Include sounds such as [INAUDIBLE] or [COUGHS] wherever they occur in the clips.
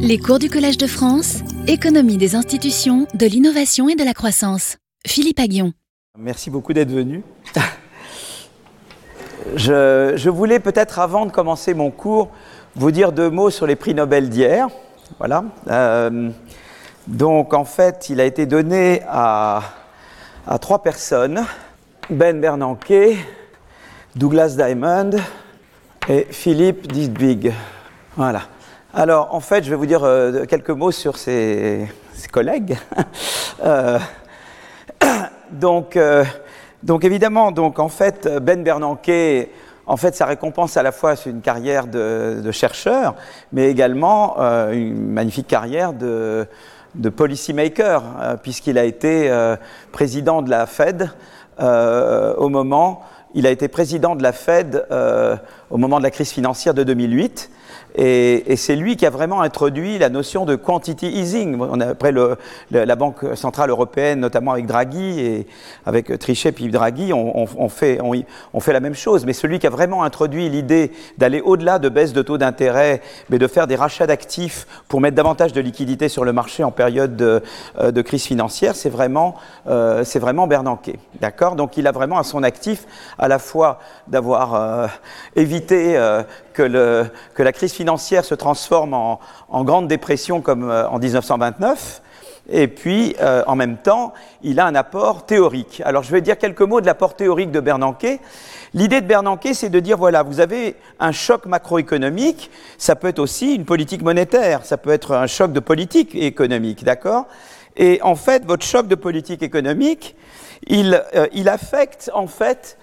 Les cours du Collège de France, économie des institutions, de l'innovation et de la croissance. Philippe Aguillon. Merci beaucoup d'être venu. [LAUGHS] Je, voulais peut-être, avant de commencer mon cours, vous dire deux mots sur les prix Nobel d'hier. Voilà. Euh, donc, en fait, il a été donné à, trois personnes Ben Bernanke, Douglas Diamond et Philippe Disbig. Voilà. Alors, en fait, je vais vous dire euh, quelques mots sur ses, collègues. [LAUGHS] Euh, [COUGHS] donc, euh, donc, évidemment, donc, en fait, Ben Bernanke, en fait, sa récompense à la fois c'est une carrière de, chercheur, mais également une magnifique carrière de, de policymaker, puisqu'il a été président de la Fed au moment, il a été président de la Fed au moment de la crise financière de 2008. Et, c'est lui qui a vraiment introduit la notion de quantity easing. Après la Banque centrale européenne, notamment avec Draghi et avec Trichet puis Draghi, on, fait, la même chose. Mais celui qui a vraiment introduit l'idée d'aller au-delà de baisse de taux d'intérêt, mais de faire des rachats d'actifs pour mettre davantage de liquidités sur le marché en période de, euh, crise financière, c'est vraiment, euh, vraiment Bernanke. D'accord? Donc il a vraiment à son actif à la fois d'avoir euh, évité euh, que, la crise financière se transforme en, grande dépression comme euh, en 1929. Et puis, euh, en même temps, il a un apport théorique. Alors, je vais dire quelques mots de l'apport théorique de Bernanke. L'idée de Bernanke, c'est de dire, voilà, vous avez un choc macroéconomique, ça peut être aussi une politique monétaire, ça peut être un choc de politique économique, d'accord? Et en fait, votre choc de politique économique, il, euh, il affecte, en fait,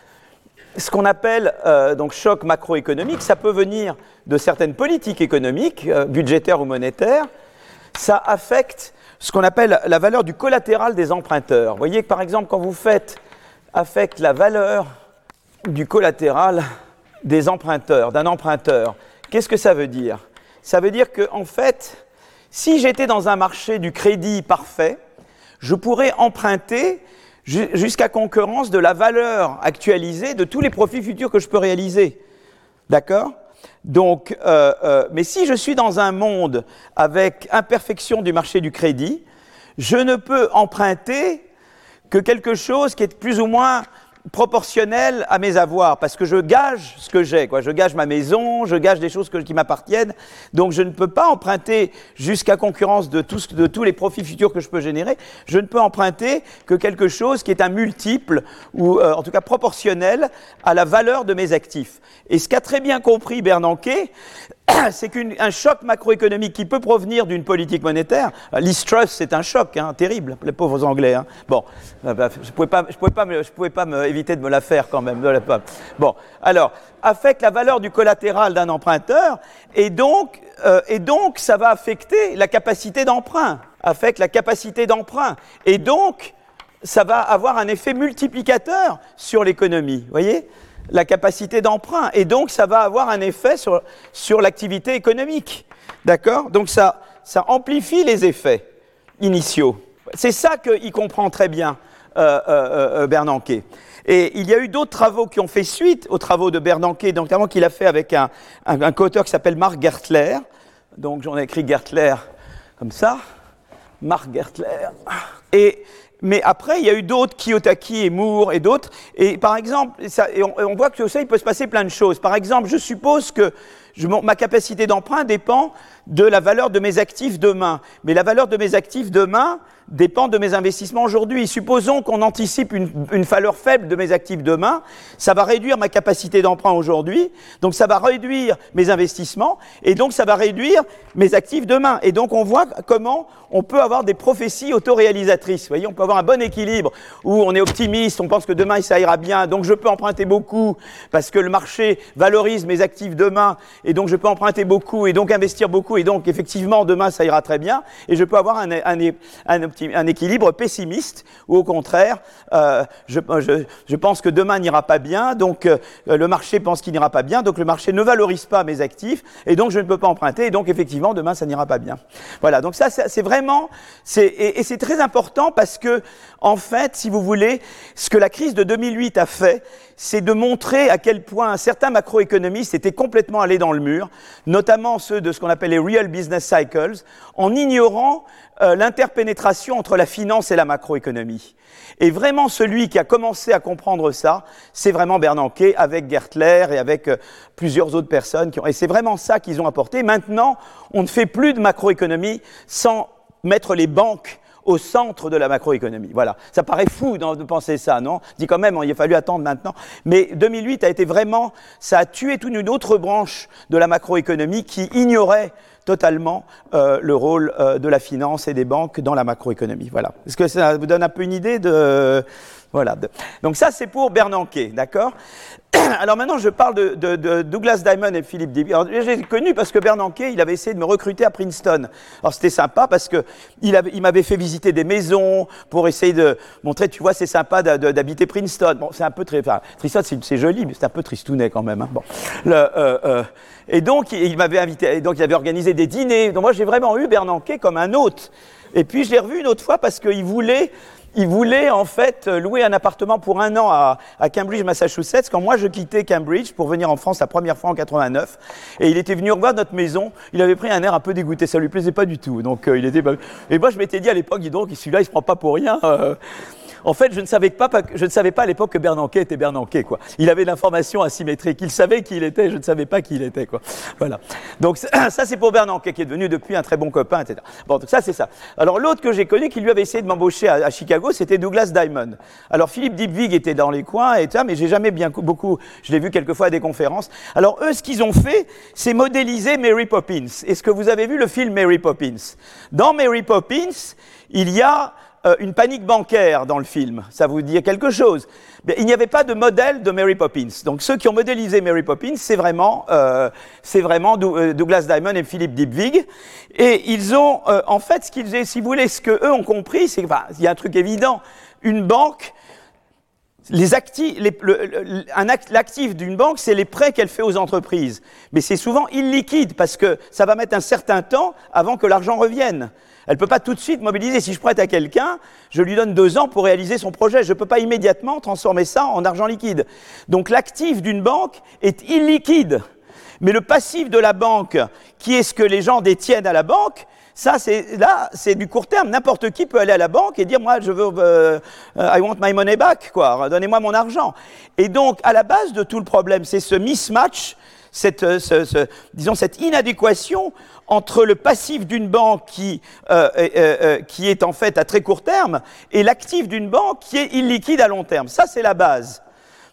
ce qu'on appelle euh, donc choc macroéconomique, ça peut venir de certaines politiques économiques, euh, budgétaires ou monétaires. Ça affecte ce qu'on appelle la valeur du collatéral des emprunteurs. Vous voyez que par exemple, quand vous faites affecte la valeur du collatéral des emprunteurs, d'un emprunteur, qu'est-ce que ça veut dire? Ça veut dire que en fait, si j'étais dans un marché du crédit parfait, je pourrais emprunter jusqu'à concurrence de la valeur actualisée de tous les profits futurs que je peux réaliser. D'accord? Donc, euh, euh, mais si je suis dans un monde avec imperfection du marché du crédit, je ne peux emprunter que quelque chose qui est plus ou moins proportionnel à mes avoirs, parce que je gage ce que j'ai, quoi. Je gage ma maison, je gage des choses qui m'appartiennent, donc je ne peux pas emprunter jusqu'à concurrence de tous les profits futurs que je peux générer. Je ne peux emprunter que quelque chose qui est un multiple ou euh, en tout cas proportionnel à la valeur de mes actifs. Et ce qu'a très bien compris Bernanke, [COUGHS] c'est qu'un choc macroéconomique qui peut provenir d'une politique monétaire, l'East c'est un choc hein, terrible, les pauvres Anglais. Hein. Bon, je ne pouvais pas, je je pouvais pas me, éviter de me la faire quand même. Bon, alors, affecte la valeur du collatéral d'un emprunteur et donc, euh, et donc ça va affecter la capacité d'emprunt, affecte la capacité d'emprunt et donc ça va avoir un effet multiplicateur sur l'économie. Voyez? La capacité d'emprunt. Et donc, ça va avoir un effet sur, sur l'activité économique. D'accord? Donc, ça, ça amplifie les effets initiaux. C'est ça qu'il comprend très bien, euh, euh, Bernanke. Et il y a eu d'autres travaux qui ont fait suite aux travaux de Bernanke, notamment qu'il a fait avec un, un, un co-auteur qui s'appelle Marc Gertler. Donc, j'en ai écrit Gertler comme ça. Marc Gertler. Et mais après, il y a eu d'autres, Kiyotaki et Moore et d'autres. Et par exemple, on, voit que ça, il peut se passer plein de choses. Par exemple, je suppose que ma capacité d'emprunt dépend de la valeur de mes actifs demain. Mais la valeur de mes actifs demain dépend de mes investissements aujourd'hui. Supposons qu'on anticipe une, une, valeur faible de mes actifs demain, ça va réduire ma capacité d'emprunt aujourd'hui, donc ça va réduire mes investissements, et donc ça va réduire mes actifs demain. Et donc on voit comment on peut avoir des prophéties autoréalisatrices. Vous voyez, on peut avoir un bon équilibre où on est optimiste, on pense que demain ça ira bien, donc je peux emprunter beaucoup parce que le marché valorise mes actifs demain, et donc je peux emprunter beaucoup, et donc investir beaucoup, et donc effectivement demain ça ira très bien, et je peux avoir un, un, un, un équilibre pessimiste, ou au contraire, euh, je, pense que demain n'ira pas bien, donc euh, le marché pense qu'il n'ira pas bien, donc le marché ne valorise pas mes actifs, et donc je ne peux pas emprunter, et donc effectivement demain ça n'ira pas bien. Voilà, donc ça c'est vraiment, et c'est très important parce que, en fait, si vous voulez, ce que la crise de 2008 a fait, c'est de montrer à quel point certains macroéconomistes étaient complètement allés dans le mur, notamment ceux de ce qu'on appelle les real business cycles, en ignorant euh, l'interpénétration entre la finance et la macroéconomie. Et vraiment, celui qui a commencé à comprendre ça, c'est vraiment Bernanke avec Gertler et avec euh, plusieurs autres personnes. Qui ont, et c'est vraiment ça qu'ils ont apporté. Maintenant, on ne fait plus de macroéconomie sans mettre les banques au centre de la macroéconomie. Voilà. Ça paraît fou de penser ça, non? Dit quand même, il a fallu attendre maintenant. Mais 2008 a été vraiment, ça a tué toute une autre branche de la macroéconomie qui ignorait totalement euh, le rôle euh, de la finance et des banques dans la macroéconomie. Voilà. Est-ce que ça vous donne un peu une idée de voilà. Donc ça, c'est pour Bernanke, d'accord [CLEARS THROAT] Alors maintenant, je parle de, Douglas Diamond et Philippe Diby. Alors, j'ai connu parce que Bernanke, il avait essayé de me recruter à Princeton. Alors, c'était sympa parce que il, m'avait fait visiter des maisons pour essayer de montrer, tu vois, c'est sympa d'habiter Princeton. Bon, c'est un peu très, enfin, Princeton, c'est joli, mais c'est un peu tristounet quand même. Hein. Bon. Euh, euh, et donc, il m'avait invité, donc il avait organisé des dîners. Donc moi, j'ai vraiment eu Bernanke comme un hôte. Et puis, je l'ai revu une autre fois parce qu'il voulait il voulait en fait louer un appartement pour un an à, Cambridge, Massachusetts, quand moi je quittais Cambridge pour venir en France la première fois en 89. Et il était venu revoir notre maison. Il avait pris un air un peu dégoûté, ça lui plaisait pas du tout. Donc euh, il était. Et moi je m'étais dit à l'époque, dis donc, celui-là il se prend pas pour rien. Euh. En fait, je ne savais pas, je ne savais pas à l'époque que Bernanke était Bernanke, quoi. Il avait l'information asymétrique. Il savait qui il était, je ne savais pas qui il était, quoi. Voilà. Donc, [COUGHS] ça, c'est pour Bernanke, qui est devenu depuis un très bon copain, etc. Bon, donc ça, c'est ça. Alors, l'autre que j'ai connu, qui lui avait essayé de m'embaucher à, Chicago, c'était Douglas Diamond. Alors, Philippe Dipvig était dans les coins, et ça, mais j'ai jamais bien beaucoup, je l'ai vu quelquefois à des conférences. Alors, eux, ce qu'ils ont fait, c'est modéliser Mary Poppins. Est-ce que vous avez vu le film Mary Poppins? Dans Mary Poppins, il y a euh, une panique bancaire dans le film. Ça vous dit quelque chose Il n'y avait pas de modèle de Mary Poppins. Donc ceux qui ont modélisé Mary Poppins, c'est vraiment, euh, vraiment euh, Douglas Diamond et Philippe Dipvig. Et ils ont, en fait, ce qu'ils, si vous voulez, ce qu'eux ont compris, c'est qu'il y a un truc évident. Une banque, les actifs, l'actif d'une banque, c'est les prêts qu'elle fait aux entreprises. Mais c'est souvent illiquide parce que ça va mettre un certain temps avant que l'argent revienne. Elle ne peut pas tout de suite mobiliser. Si je prête à quelqu'un, je lui donne deux ans pour réaliser son projet. Je ne peux pas immédiatement transformer ça en argent liquide. Donc l'actif d'une banque est illiquide. Mais le passif de la banque, qui est ce que les gens détiennent à la banque, ça, c'est là, c'est du court terme. N'importe qui peut aller à la banque et dire, moi, je veux, euh, I want my money back, quoi. Donnez-moi mon argent. Et donc, à la base de tout le problème, c'est ce mismatch, cette, euh, ce, disons, cette inadéquation entre le passif d'une banque qui, euh, euh, euh, qui est en fait à très court terme et l'actif d'une banque qui est illiquide à long terme. Ça, c'est la base.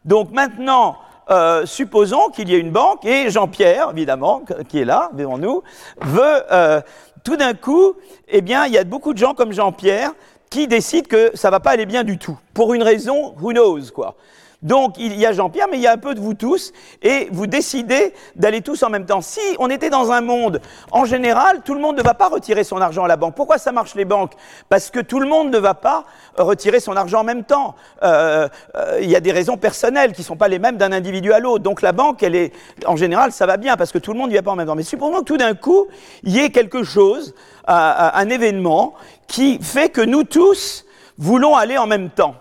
Donc maintenant, euh, supposons qu'il y ait une banque et Jean-Pierre, évidemment, qui est là devant nous, veut euh, tout d'un coup, eh bien, il y a beaucoup de gens comme Jean-Pierre qui décident que ça va pas aller bien du tout, pour une raison, who knows, quoi. Donc il y a Jean-Pierre, mais il y a un peu de vous tous, et vous décidez d'aller tous en même temps. Si on était dans un monde, en général, tout le monde ne va pas retirer son argent à la banque. Pourquoi ça marche les banques? Parce que tout le monde ne va pas retirer son argent en même temps. Euh, euh, il y a des raisons personnelles qui ne sont pas les mêmes d'un individu à l'autre. Donc la banque, elle est, en général, ça va bien parce que tout le monde n'y va pas en même temps. Mais supposons que tout d'un coup, il y ait quelque chose, euh, un événement qui fait que nous tous voulons aller en même temps.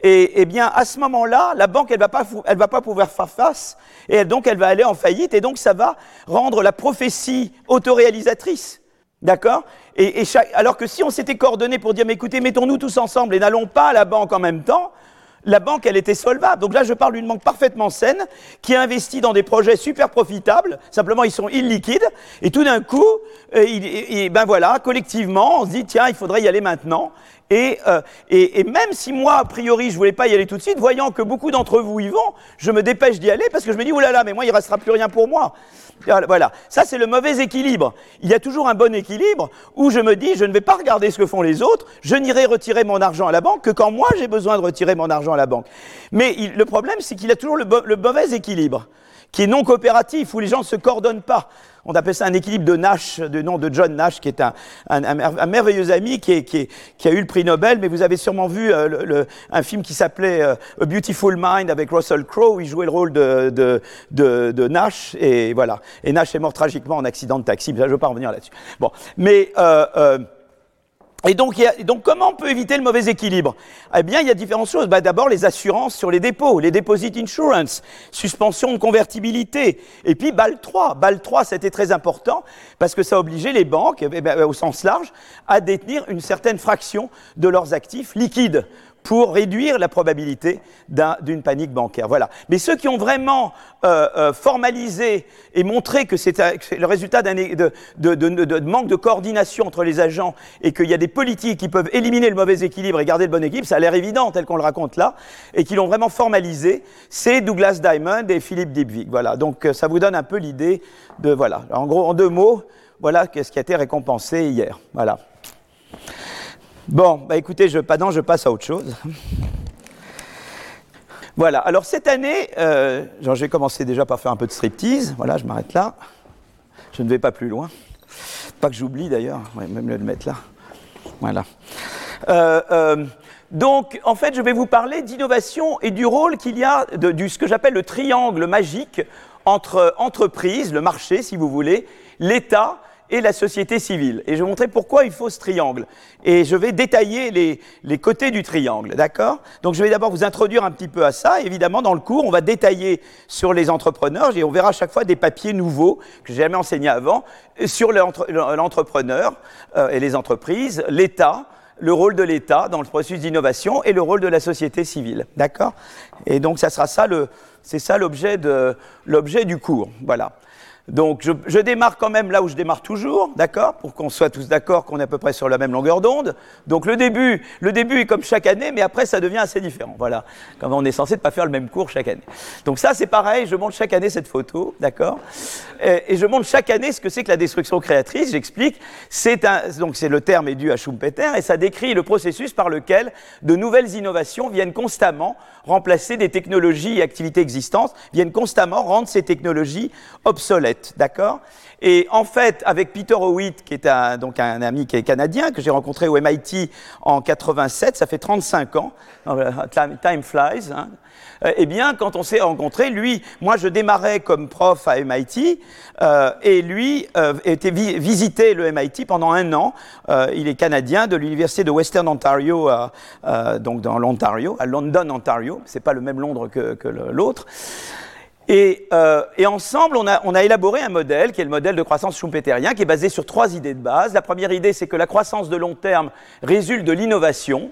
Et, eh bien, à ce moment-là, la banque, elle va pas, va pas pouvoir faire face, et donc elle va aller en faillite, et donc ça va rendre la prophétie autoréalisatrice. D'accord? Et, Alors que si on s'était coordonné pour dire, mais écoutez, mettons-nous tous ensemble et n'allons pas à la banque en même temps, la banque, elle était solvable. Donc là, je parle d'une banque parfaitement saine qui a investi dans des projets super profitables. Simplement, ils sont illiquides. Et tout d'un coup, euh, ben voilà, collectivement, on se dit tiens, il faudrait y aller maintenant. Euh, et, et, même si moi, a priori, je voulais pas y aller tout de suite, voyant que beaucoup d'entre vous y vont, je me dépêche d'y aller parce que je me dis, là, mais moi, il restera plus rien pour moi. Voilà, ça c'est le mauvais équilibre. Il y a toujours un bon équilibre où je me dis, je ne vais pas regarder ce que font les autres, je n'irai retirer mon argent à la banque que quand moi j'ai besoin de retirer mon argent à la banque. Mais le problème, c'est qu'il y a toujours le, le mauvais équilibre qui est non coopératif, où les gens ne se coordonnent pas. On appelle ça un équilibre de Nash, de nom de John Nash, qui est un, merveilleux ami qui, a eu le prix Nobel, mais vous avez sûrement vu euh, un film qui s'appelait euh, A Beautiful Mind avec Russell Crowe, où il jouait le rôle de, Nash, et voilà. Et Nash est mort tragiquement en accident de taxi, je ne veux pas revenir là-dessus. Bon, mais... Euh, Et donc, donc, comment on peut éviter le mauvais équilibre? Eh bien, il y a différentes choses. Bah, D'abord, les assurances sur les dépôts, les deposit insurance, suspension de convertibilité. Et puis, BAL 3. BAL 3, c'était très important parce que ça obligeait les banques, eh ben, au sens large, à détenir une certaine fraction de leurs actifs liquides pour réduire la probabilité d'une panique bancaire. Voilà. Mais ceux qui ont vraiment euh, euh, formalisé et montré que c'est le résultat d'un de, manque de coordination entre les agents et qu'il y a des politiques qui peuvent éliminer le mauvais équilibre et garder le bon équilibre, ça a l'air évident tel qu'on le raconte là, et qui l'ont vraiment formalisé, c'est Douglas Diamond et Philippe Dybvig. Voilà. Donc euh, ça vous donne un peu l'idée de voilà. En gros, en deux mots, voilà ce qui a été récompensé hier. Voilà. Bon, bah écoutez, je, je passe à autre chose. Voilà, alors cette année, euh, je vais commencer déjà par faire un peu de striptease. Voilà, je m'arrête là. Je ne vais pas plus loin. Pas que j'oublie d'ailleurs, même le mettre là. Voilà. Euh, euh, donc, en fait, je vais vous parler d'innovation et du rôle qu'il y a de, du ce que j'appelle le triangle magique entre entreprise, le marché, si vous voulez, l'État et la société civile. Et je vais montrer pourquoi il faut ce triangle. Et je vais détailler les, les côtés du triangle, d'accord? Donc je vais d'abord vous introduire un petit peu à ça. Évidemment, dans le cours, on va détailler sur les entrepreneurs, et on verra à chaque fois des papiers nouveaux que j'ai jamais enseignés avant, sur l'entrepreneur euh, et les entreprises, l'État, le rôle de l'État dans le processus d'innovation et le rôle de la société civile, d'accord? Et donc ça sera ça le, c'est ça l'objet de l'objet du cours, voilà. Donc je, démarre quand même là où je démarre toujours, d'accord, pour qu'on soit tous d'accord qu'on est à peu près sur la même longueur d'onde. Donc le début, le début est comme chaque année, mais après ça devient assez différent. Voilà, comme on est censé ne pas faire le même cours chaque année. Donc ça c'est pareil, je montre chaque année cette photo, d'accord, et, je montre chaque année ce que c'est que la destruction créatrice. J'explique. C'est donc c'est le terme est dû à Schumpeter et ça décrit le processus par lequel de nouvelles innovations viennent constamment remplacer des technologies et activités existantes, viennent constamment rendre ces technologies obsolètes d'accord? Et en fait, avec Peter Howitt, qui est un, donc un ami qui est canadien, que j'ai rencontré au MIT en 87, ça fait 35 ans, time, flies, hein. euh, eh bien, quand on s'est rencontrés, lui, moi je démarrais comme prof à MIT, euh, et lui euh, était visité le MIT pendant un an. il est canadien de l'université de Western Ontario, donc dans l'Ontario, à London, Ontario. C'est pas le même Londres que l'autre. Euh, et, ensemble, on a, élaboré un modèle qui est le modèle de croissance schumpeterien, qui est basé sur trois idées de base. La première idée, c'est que la croissance de long terme résulte de l'innovation.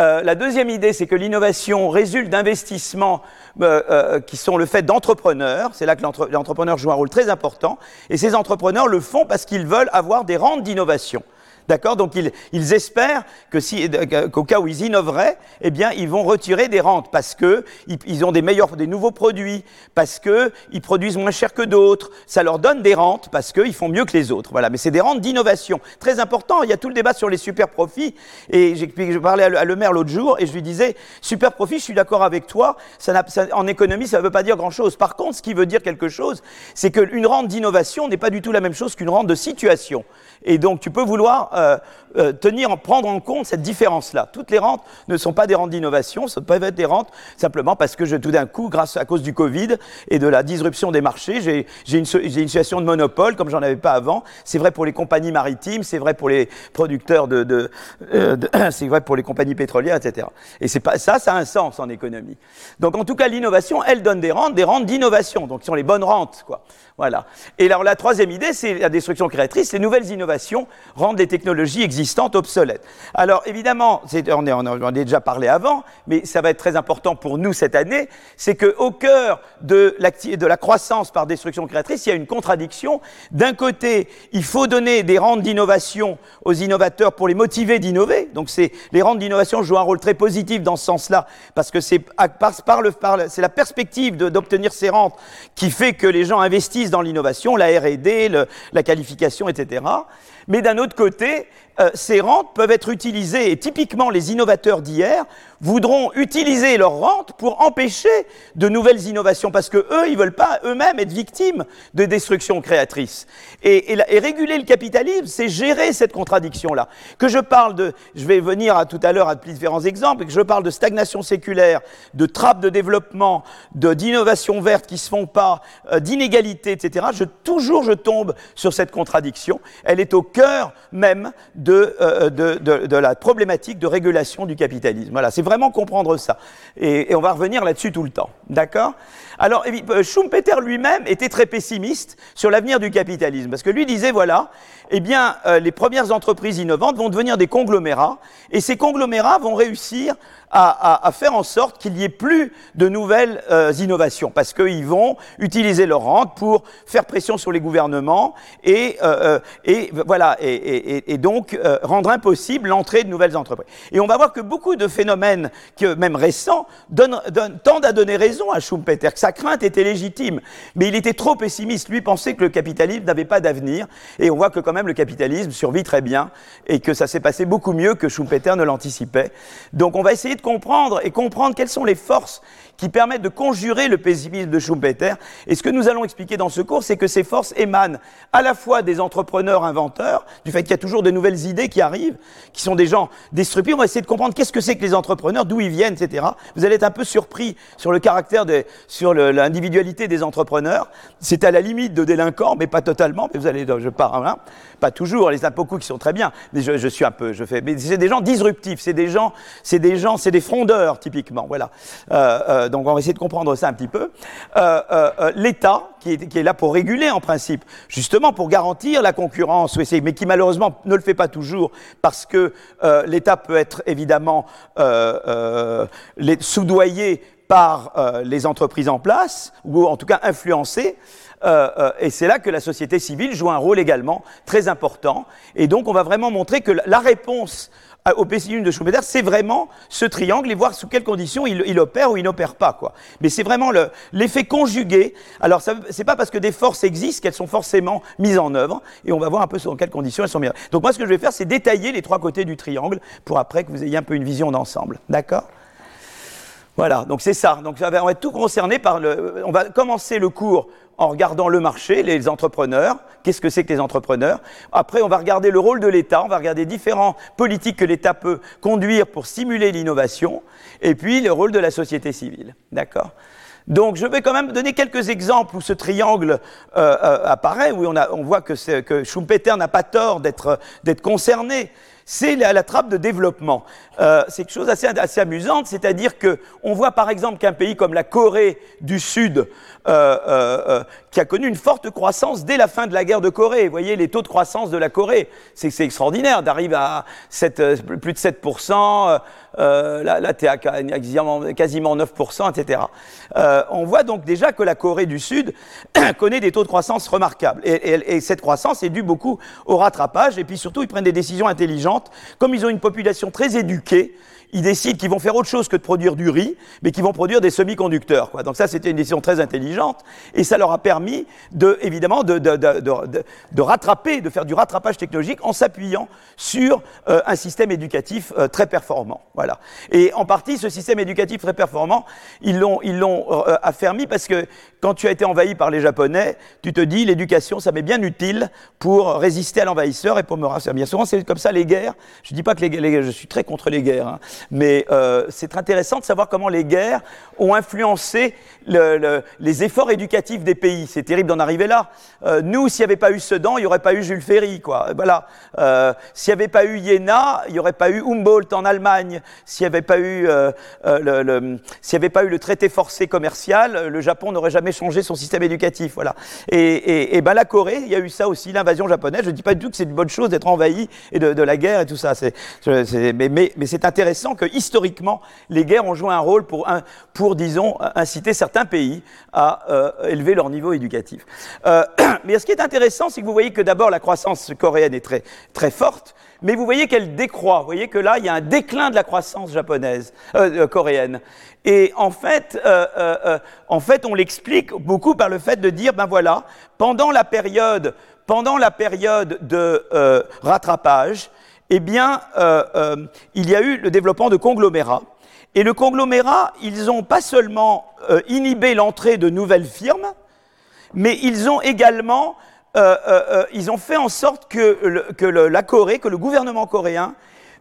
Euh, la deuxième idée, c'est que l'innovation résulte d'investissements euh, qui sont le fait d'entrepreneurs. C'est là que l'entrepreneur joue un rôle très important. Et ces entrepreneurs le font parce qu'ils veulent avoir des rentes d'innovation. D'accord? Donc ils, espèrent que si, qu'au cas où ils innoveraient, eh bien, ils vont retirer des rentes parce que ils, ont des meilleurs, des nouveaux produits, parce que ils produisent moins cher que d'autres. Ça leur donne des rentes parce qu'ils font mieux que les autres. Voilà. Mais c'est des rentes d'innovation. Très important. Il y a tout le débat sur les super profits. Et je parlais à Le Maire l'autre jour et je lui disais, super profit, je suis d'accord avec toi. Ça, en économie, ça ne veut pas dire grand chose. Par contre, ce qui veut dire quelque chose, c'est qu'une rente d'innovation n'est pas du tout la même chose qu'une rente de situation. Et donc, tu peux vouloir euh, euh, tenir, prendre en compte cette différence-là. Toutes les rentes ne sont pas des rentes d'innovation, ça peuvent être des rentes simplement parce que je, tout d'un coup, grâce à cause du Covid et de la disruption des marchés, j'ai une, une, situation de monopole comme j'en avais pas avant. C'est vrai pour les compagnies maritimes, c'est vrai pour les producteurs de, de, euh, [CLEARS THROAT] c'est vrai pour les compagnies pétrolières, etc. Et c'est pas ça, ça a un sens en économie. Donc en tout cas, l'innovation, elle donne des rentes, des rentes d'innovation, donc qui sont les bonnes rentes, quoi. Voilà. Et alors la troisième idée, c'est la destruction créatrice. Les nouvelles innovations rendent les technologies existantes obsolètes. Alors évidemment, on, en a déjà parlé avant, mais ça va être très important pour nous cette année, c'est qu'au cœur de, la croissance par destruction créatrice, il y a une contradiction. D'un côté, il faut donner des rentes d'innovation aux innovateurs pour les motiver d'innover. Donc les rentes d'innovation jouent un rôle très positif dans ce sens-là, parce que c'est la perspective d'obtenir ces rentes qui fait que les gens investissent dans l'innovation, la R&D, la qualification, etc. Mais d'un autre côté, euh, ces rentes peuvent être utilisées, et typiquement les innovateurs d'hier voudront utiliser leurs rentes pour empêcher de nouvelles innovations, parce que eux, ils veulent pas eux-mêmes être victimes de destruction créatrice. Et, réguler le capitalisme, c'est gérer cette contradiction-là. Que je parle de, je vais venir à tout à l'heure à différents exemples, que je parle de stagnation séculaire, de trappes de développement, de d'innovation verte qui se font pas, euh, d'inégalité, etc. Je toujours je tombe sur cette contradiction. Elle est au cœur même de, de, la problématique de régulation du capitalisme. Voilà, c'est vraiment comprendre ça. Et on va revenir là-dessus tout le temps. D'accord? Alors, Schumpeter lui-même était très pessimiste sur l'avenir du capitalisme, parce que lui disait, voilà, eh bien, euh, les premières entreprises innovantes vont devenir des conglomérats, et ces conglomérats vont réussir à, faire en sorte qu'il n'y ait plus de nouvelles euh, innovations, parce qu'ils vont utiliser leur rente pour faire pression sur les gouvernements et, euh, voilà, et, donc rendre impossible l'entrée de nouvelles entreprises. Et on va voir que beaucoup de phénomènes, même récents, tendent à donner raison à Schumpeter, sa crainte était légitime, mais il était trop pessimiste. Lui pensait que le capitalisme n'avait pas d'avenir, et on voit que quand même le capitalisme survit très bien et que ça s'est passé beaucoup mieux que Schumpeter ne l'anticipait. Donc on va essayer de comprendre et comprendre quelles sont les forces qui permettent de conjurer le pessimisme de Schumpeter. Et ce que nous allons expliquer dans ce cours, c'est que ces forces émanent à la fois des entrepreneurs inventeurs, du fait qu'il y a toujours de nouvelles idées qui arrivent, qui sont des gens disruptifs. On va essayer de comprendre qu'est-ce que c'est que les entrepreneurs, d'où ils viennent, etc. Vous allez être un peu surpris sur le caractère, de, sur l'individualité des entrepreneurs. C'est à la limite de délinquants, mais pas totalement. Mais vous allez, je pars, hein, pas toujours. Les beaucoup qui sont très bien, mais je, suis un peu, je fais. Mais c'est des gens disruptifs. C'est des gens, c'est des gens, c'est des frondeurs typiquement. Voilà. Euh, euh, euh, donc on va essayer de comprendre ça un petit peu. Euh, euh, L'État, qui est, là pour réguler en principe, justement pour garantir la concurrence, mais qui malheureusement ne le fait pas toujours, parce que l'État peut être évidemment soudoyé par les entreprises en place, ou en tout cas influencé. et c'est là que la société civile joue un rôle également très important. Et donc, on va vraiment montrer que la réponse au pessimisme de Schumpeter, c'est vraiment ce triangle et voir sous quelles conditions il, opère ou il n'opère pas. Quoi. Mais c'est vraiment l'effet conjugué. Alors, ce n'est pas parce que des forces existent qu'elles sont forcément mises en œuvre, et on va voir un peu dans quelles conditions elles sont mises. Donc moi, ce que je vais faire, c'est détailler les trois côtés du triangle pour après que vous ayez un peu une vision d'ensemble. D'accord? Voilà, donc c'est ça. Donc on va être tout concerné par le. On va commencer le cours en regardant le marché, les entrepreneurs, qu'est-ce que c'est que les entrepreneurs? Après, on va regarder le rôle de l'État, on va regarder différentes politiques que l'État peut conduire pour stimuler l'innovation, et puis le rôle de la société civile. D'accord? Donc je vais quand même donner quelques exemples où ce triangle euh, euh, apparaît, où on, voit que, Schumpeter n'a pas tort d'être concerné c'est la, trappe de développement. Euh, c'est quelque chose assez amusante, c'est-à-dire que on voit par exemple qu'un pays comme la Corée du Sud, euh, euh, qui a connu une forte croissance dès la fin de la guerre de Corée, vous voyez les taux de croissance de la Corée, c'est extraordinaire, d'arriver à plus de 7%, là, là tu à quasiment, 9%, etc. on voit donc déjà que la Corée du Sud [CLEARS THROAT] connaît des taux de croissance remarquables. et cette croissance est due beaucoup au rattrapage, et puis surtout ils prennent des décisions intelligentes comme ils ont une population très éduquée, ils décident qu'ils vont faire autre chose que de produire du riz, mais qu'ils vont produire des semi-conducteurs. Donc ça, c'était une décision très intelligente, et ça leur a permis, de, évidemment, de, de, rattraper, de faire du rattrapage technologique en s'appuyant sur euh, un système éducatif euh, très performant. Voilà. Et en partie, ce système éducatif très performant, ils l'ont, ils l'ont euh, affermi parce que quand tu as été envahi par les Japonais, tu te dis l'éducation, ça m'est bien utile pour résister à l'envahisseur et pour me rassurer. Bien souvent, c'est comme ça les guerres. Je dis pas que les, je suis très contre les guerres, hein, mais euh, c'est intéressant de savoir comment les guerres ont influencé les efforts éducatifs des pays. C'est terrible d'en arriver là. Euh, nous, s'il n'y avait pas eu Sedan, il n'y aurait pas eu Jules Ferry. Quoi. Voilà. Euh, s'il n'y avait pas eu Iéna, il n'y aurait pas eu Humboldt en Allemagne. S'il n'y avait, pas eu, le, traité forcé commercial, le Japon n'aurait jamais changé son système éducatif. Voilà. Et, ben, la Corée, il y a eu ça aussi, l'invasion japonaise. Je ne dis pas du tout que c'est une bonne chose d'être envahi et de, la guerre et tout ça. mais c'est intéressant que historiquement, les guerres ont joué un rôle pour, disons, inciter certains pays à euh, élever leur niveau éducatif. Euh, [CLEARS THROAT] mais ce qui est intéressant, c'est que vous voyez que d'abord la croissance coréenne est très, très forte, mais vous voyez qu'elle décroît. Vous voyez que là, il y a un déclin de la croissance japonaise, euh, coréenne. Et en fait, en fait, on l'explique beaucoup par le fait de dire, ben voilà, pendant la période, pendant la période de rattrapage, eh bien, euh, euh, il y a eu le développement de conglomérats. Et le conglomérat, ils n'ont pas seulement euh, inhibé l'entrée de nouvelles firmes, mais ils ont également ils ont fait en sorte que la Corée, que le gouvernement coréen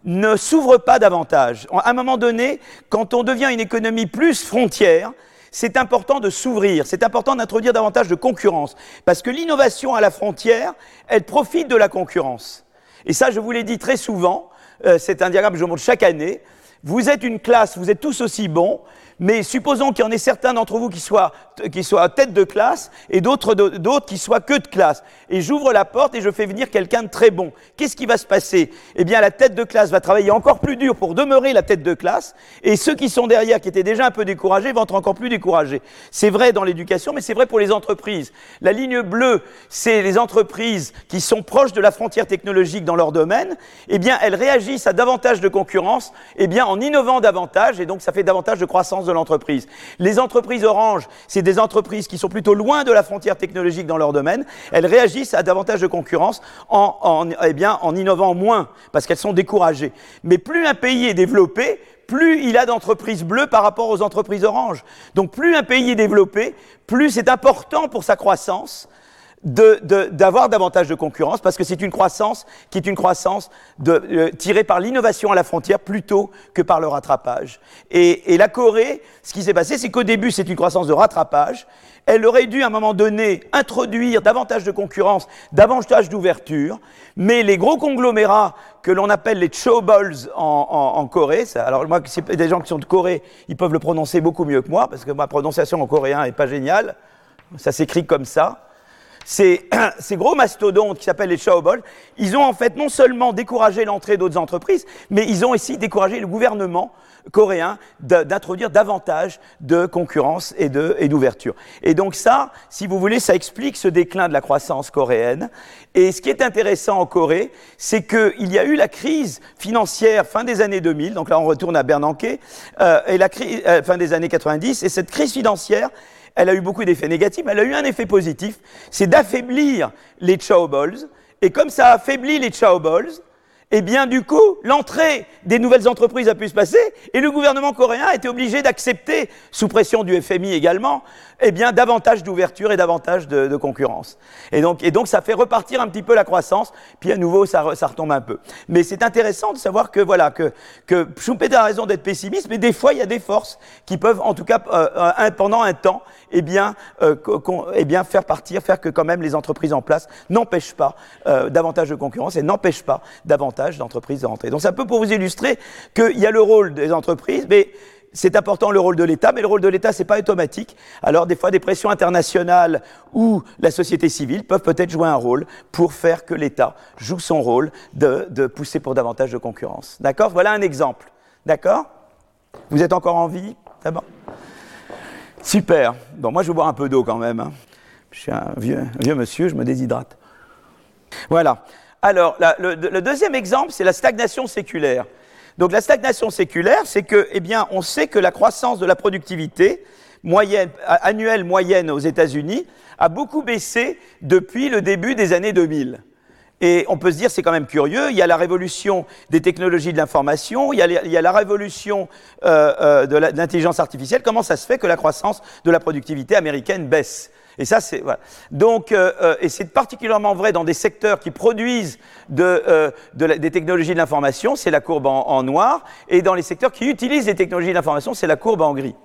ne s'ouvre pas davantage. À un moment donné, quand on devient une économie plus frontière, c'est important de s'ouvrir, c'est important d'introduire davantage de concurrence, parce que l'innovation à la frontière, elle profite de la concurrence. Et ça, je vous l'ai dit très souvent, euh, c'est un diagramme que je montre chaque année. Vous êtes une classe, vous êtes tous aussi bons, mais supposons qu'il y en ait certains d'entre vous qui soient, qui soient tête de classe et d'autres, d'autres qui soient que de classe. Et j'ouvre la porte et je fais venir quelqu'un de très bon. Qu'est-ce qui va se passer? Eh bien, la tête de classe va travailler encore plus dur pour demeurer la tête de classe et ceux qui sont derrière, qui étaient déjà un peu découragés, vont être encore plus découragés. C'est vrai dans l'éducation, mais c'est vrai pour les entreprises. La ligne bleue, c'est les entreprises qui sont proches de la frontière technologique dans leur domaine. Eh bien, elles réagissent à davantage de concurrence, eh bien, en innovant davantage et donc ça fait davantage de croissance de l'entreprise. Les entreprises orange, c'est des entreprises qui sont plutôt loin de la frontière technologique dans leur domaine. Elles réagissent à davantage de concurrence en, eh bien, en innovant moins, parce qu'elles sont découragées. Mais plus un pays est développé, plus il a d'entreprises bleues par rapport aux entreprises oranges. Donc plus un pays est développé, plus c'est important pour sa croissance d'avoir davantage de concurrence parce que c'est une croissance qui est une croissance euh, tirée par l'innovation à la frontière plutôt que par le rattrapage. Et, la Corée, ce qui s'est passé, c'est qu'au début, c'est une croissance de rattrapage. Elle aurait dû, à un moment donné, introduire davantage de concurrence, davantage d'ouverture, mais les gros conglomérats que l'on appelle les chowballs en, en, Corée, alors moi, c'est des gens qui sont de Corée, ils peuvent le prononcer beaucoup mieux que moi, parce que ma prononciation en coréen n'est pas géniale, ça s'écrit comme ça ces, [CLEARS THROAT] ces, gros mastodontes qui s'appellent les Shaobol, ils ont en fait non seulement découragé l'entrée d'autres entreprises, mais ils ont aussi découragé le gouvernement coréen d'introduire davantage de concurrence et d'ouverture. Et, et donc ça, si vous voulez, ça explique ce déclin de la croissance coréenne. Et ce qui est intéressant en Corée, c'est qu'il y a eu la crise financière fin des années 2000, donc là on retourne à Bernanke, euh, et la crise euh, fin des années 90, et cette crise financière, elle a eu beaucoup d'effets négatifs, elle a eu un effet positif, c'est d'affaiblir les chaoballs. Et comme ça a affaibli les chaoballs, eh bien, du coup, l'entrée des nouvelles entreprises a pu se passer et le gouvernement coréen a été obligé d'accepter, sous pression du FMI également, eh bien, davantage d'ouverture et davantage de, concurrence. Et donc, et donc, ça fait repartir un petit peu la croissance, puis à nouveau, ça, ça retombe un peu. Mais c'est intéressant de savoir que, voilà, que, que Schumpeter a raison d'être pessimiste, mais des fois, il y a des forces qui peuvent, en tout cas, euh, pendant un temps, eh bien, euh, eh bien, faire partir, faire que quand même les entreprises en place n'empêchent pas euh, davantage de concurrence et n'empêchent pas davantage d'entreprises de rentrer. Donc c'est un peu pour vous illustrer qu'il y a le rôle des entreprises, mais c'est important le rôle de l'État, mais le rôle de l'État, c'est pas automatique. Alors, des fois, des pressions internationales ou la société civile peuvent peut-être jouer un rôle pour faire que l'État joue son rôle de, de, pousser pour davantage de concurrence. D'accord? Voilà un exemple. D'accord? Vous êtes encore en vie? D'abord Super. Bon, moi, je vais boire un peu d'eau quand même. Hein. Je suis un vieux, vieux monsieur, je me déshydrate. Voilà. Alors, le, deuxième exemple, c'est la stagnation séculaire. Donc, la stagnation séculaire, c'est que, eh bien, on sait que la croissance de la productivité annuelle moyenne aux États-Unis a beaucoup baissé depuis le début des années 2000. Et on peut se dire, c'est quand même curieux, il y a la révolution des technologies de l'information, il, y a la révolution euh, euh, de l'intelligence artificielle. Comment ça se fait que la croissance de la productivité américaine baisse? Et ça, c'est voilà. donc, euh, euh, et c'est particulièrement vrai dans des secteurs qui produisent euh, de des technologies de l'information, c'est la courbe en, en, noir, et dans les secteurs qui utilisent des technologies de l'information, c'est la courbe en gris.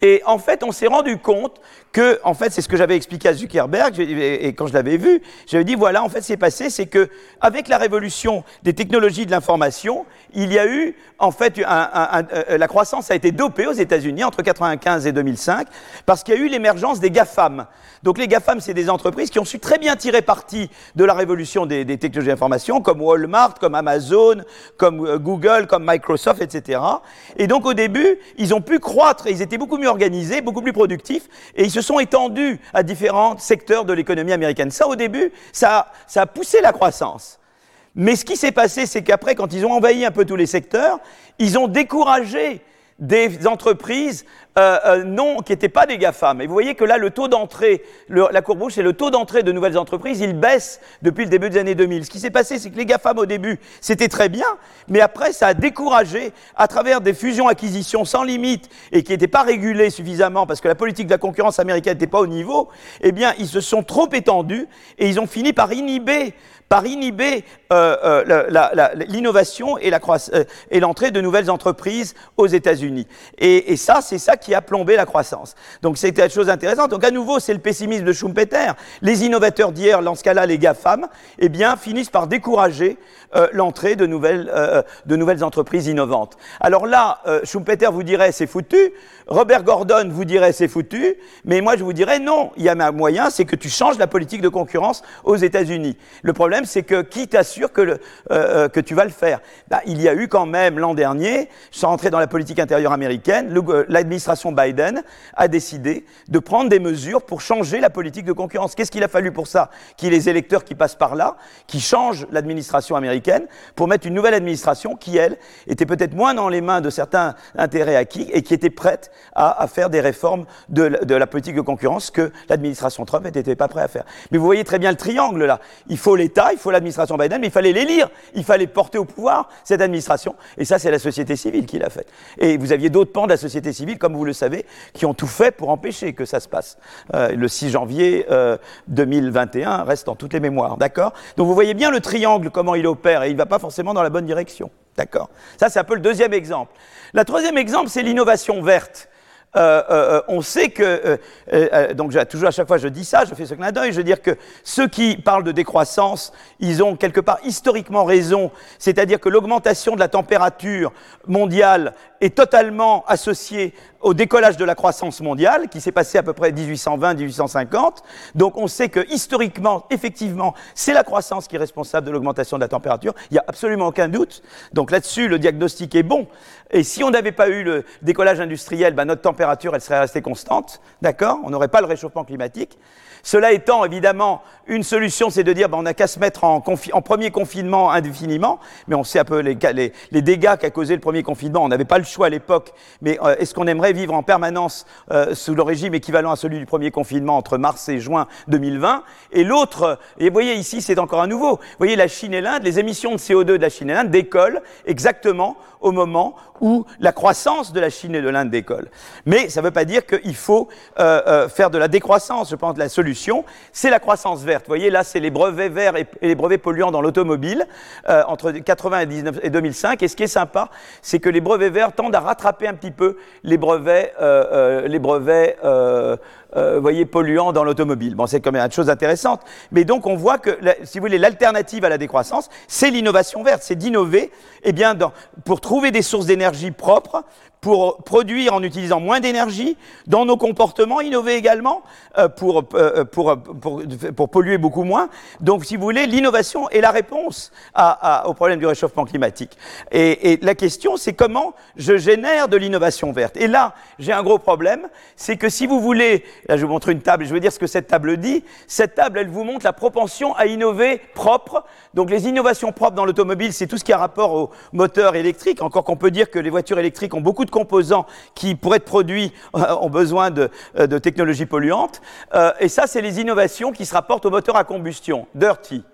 Et en fait, on s'est rendu compte que, en fait, c'est ce que j'avais expliqué à Zuckerberg, et quand je l'avais vu, j'avais dit, voilà, en fait, ce qui s'est passé, c'est que, avec la révolution des technologies de l'information, il y a eu, en fait, un, euh, la croissance a été dopée aux États-Unis entre 1995 et 2005, parce qu'il y a eu l'émergence des GAFAM. Donc, les GAFAM, c'est des entreprises qui ont su très bien tirer parti de la révolution des, technologies de l'information, comme Walmart, comme Amazon, comme euh, Google, comme Microsoft, etc. Et donc, au début, ils ont pu croître, et ils étaient beaucoup mieux organisés, beaucoup plus productifs, et ils sont étendus à différents secteurs de l'économie américaine. Ça, au début, ça, ça a poussé la croissance. Mais ce qui s'est passé, c'est qu'après, quand ils ont envahi un peu tous les secteurs, ils ont découragé des entreprises euh, euh, non, qui n'étaient pas des GAFAM. Et vous voyez que là, le taux d'entrée, la courbe rouge, c'est le taux d'entrée de nouvelles entreprises, il baisse depuis le début des années 2000. Ce qui s'est passé, c'est que les GAFAM au début, c'était très bien, mais après, ça a découragé à travers des fusions-acquisitions sans limite et qui n'étaient pas régulées suffisamment parce que la politique de la concurrence américaine n'était pas au niveau, eh bien, ils se sont trop étendus et ils ont fini par inhiber l'innovation et l'entrée de nouvelles entreprises aux États-Unis. Et, et, ça, c'est ça qui a plombé la croissance. Donc c'était une chose intéressante. Donc à nouveau, c'est le pessimisme de Schumpeter. Les innovateurs d'hier, dans ce cas-là, les GAFAM, eh bien, finissent par décourager euh, l'entrée de nouvelles, euh, de nouvelles entreprises innovantes. Alors là, euh, Schumpeter vous dirait c'est foutu, Robert Gordon vous dirait c'est foutu, mais moi je vous dirais non, il y a un moyen, c'est que tu changes la politique de concurrence aux États-Unis. Le problème, c'est que qui t'assure que, que tu vas le faire? Bah, Il y a eu quand même l'an dernier, sans rentrer dans la politique intérieure américaine, l'administration Biden a décidé de prendre des mesures pour changer la politique de concurrence. Qu'est-ce qu'il a fallu pour ça? Qu'il y ait les électeurs qui passent par là, qui changent l'administration américaine pour mettre une nouvelle administration qui, elle, était peut-être moins dans les mains de certains intérêts acquis et qui était prête à, faire des réformes de, la politique de concurrence que l'administration Trump n'était pas prête à faire. Mais vous voyez très bien le triangle là. Il faut l'État, il faut l'administration Biden, mais il fallait l'élire, il fallait porter au pouvoir cette administration. Et ça, c'est la société civile qui l'a fait. Et vous aviez d'autres pans de la société civile, comme vous le savez, qui ont tout fait pour empêcher que ça se passe. Euh, le 6 janvier 2021 euh, reste dans toutes les mémoires, d'accord? Donc vous voyez bien le triangle, comment il opère et il ne va pas forcément dans la bonne direction. D'accord? Ça, c'est un peu le deuxième exemple. Le troisième exemple, c'est l'innovation verte. Euh, on sait que, donc toujours à chaque fois je dis ça, je fais ce clin d'œil, je veux dire que ceux qui parlent de décroissance, ils ont quelque part historiquement raison, c'est-à-dire que l'augmentation de la température mondiale est totalement associée au décollage de la croissance mondiale, qui s'est passé à peu près 1820-1850. Donc on sait que historiquement, effectivement, c'est la croissance qui est responsable de l'augmentation de la température. Il n'y a absolument aucun doute. Donc là-dessus, le diagnostic est bon. Et si on n'avait pas eu le décollage industriel, ben notre température, elle serait restée constante. D'accord? On n'aurait pas le réchauffement climatique. Cela étant, évidemment, une solution, c'est de dire ben, on n'a qu'à se mettre en, premier confinement indéfiniment, mais on sait un peu les, dégâts qu'a causé le premier confinement. On n'avait pas le choix à l'époque, mais euh, est-ce qu'on aimerait vivre en permanence euh, sous le régime équivalent à celui du premier confinement entre mars et juin 2020 Et l'autre, et vous voyez ici, c'est encore un nouveau. Vous voyez, la Chine et l'Inde, les émissions de CO2 de la Chine et l'Inde décollent exactement au moment où la croissance de la Chine et de l'Inde décolle. Mais ça ne veut pas dire qu'il faut euh, faire de la décroissance. Je pense que la solution c'est la croissance verte. Vous voyez, là, c'est les brevets verts et, les brevets polluants dans l'automobile euh, entre 1999 et 2005. Et ce qui est sympa, c'est que les brevets verts tendent à rattraper un petit peu les brevets, euh, euh, les brevets voyez, polluants dans l'automobile. Bon, c'est quand même une chose intéressante. Mais donc, on voit que, si vous voulez, l'alternative à la décroissance, c'est l'innovation verte. C'est d'innover, eh pour trouver des sources d'énergie propres, pour produire en utilisant moins d'énergie, dans nos comportements, innover également euh, pour, euh, pour, pour, pour, polluer beaucoup moins. Donc, si vous voulez, l'innovation est la réponse à, au problème du réchauffement climatique. Et, et la question, c'est comment je génère de l'innovation verte. Et là, j'ai un gros problème, c'est que si vous voulez, là je vous montre une table, je veux dire ce que cette table dit, cette table, elle vous montre la propension à innover propre. Donc les innovations propres dans l'automobile, c'est tout ce qui a rapport au moteur électrique, encore qu'on peut dire que les voitures électriques ont beaucoup de composants qui, pour être produits, euh, ont besoin de, euh, technologies polluantes. Euh, et ça, c'est les innovations qui se rapportent au moteur à combustion, dirty.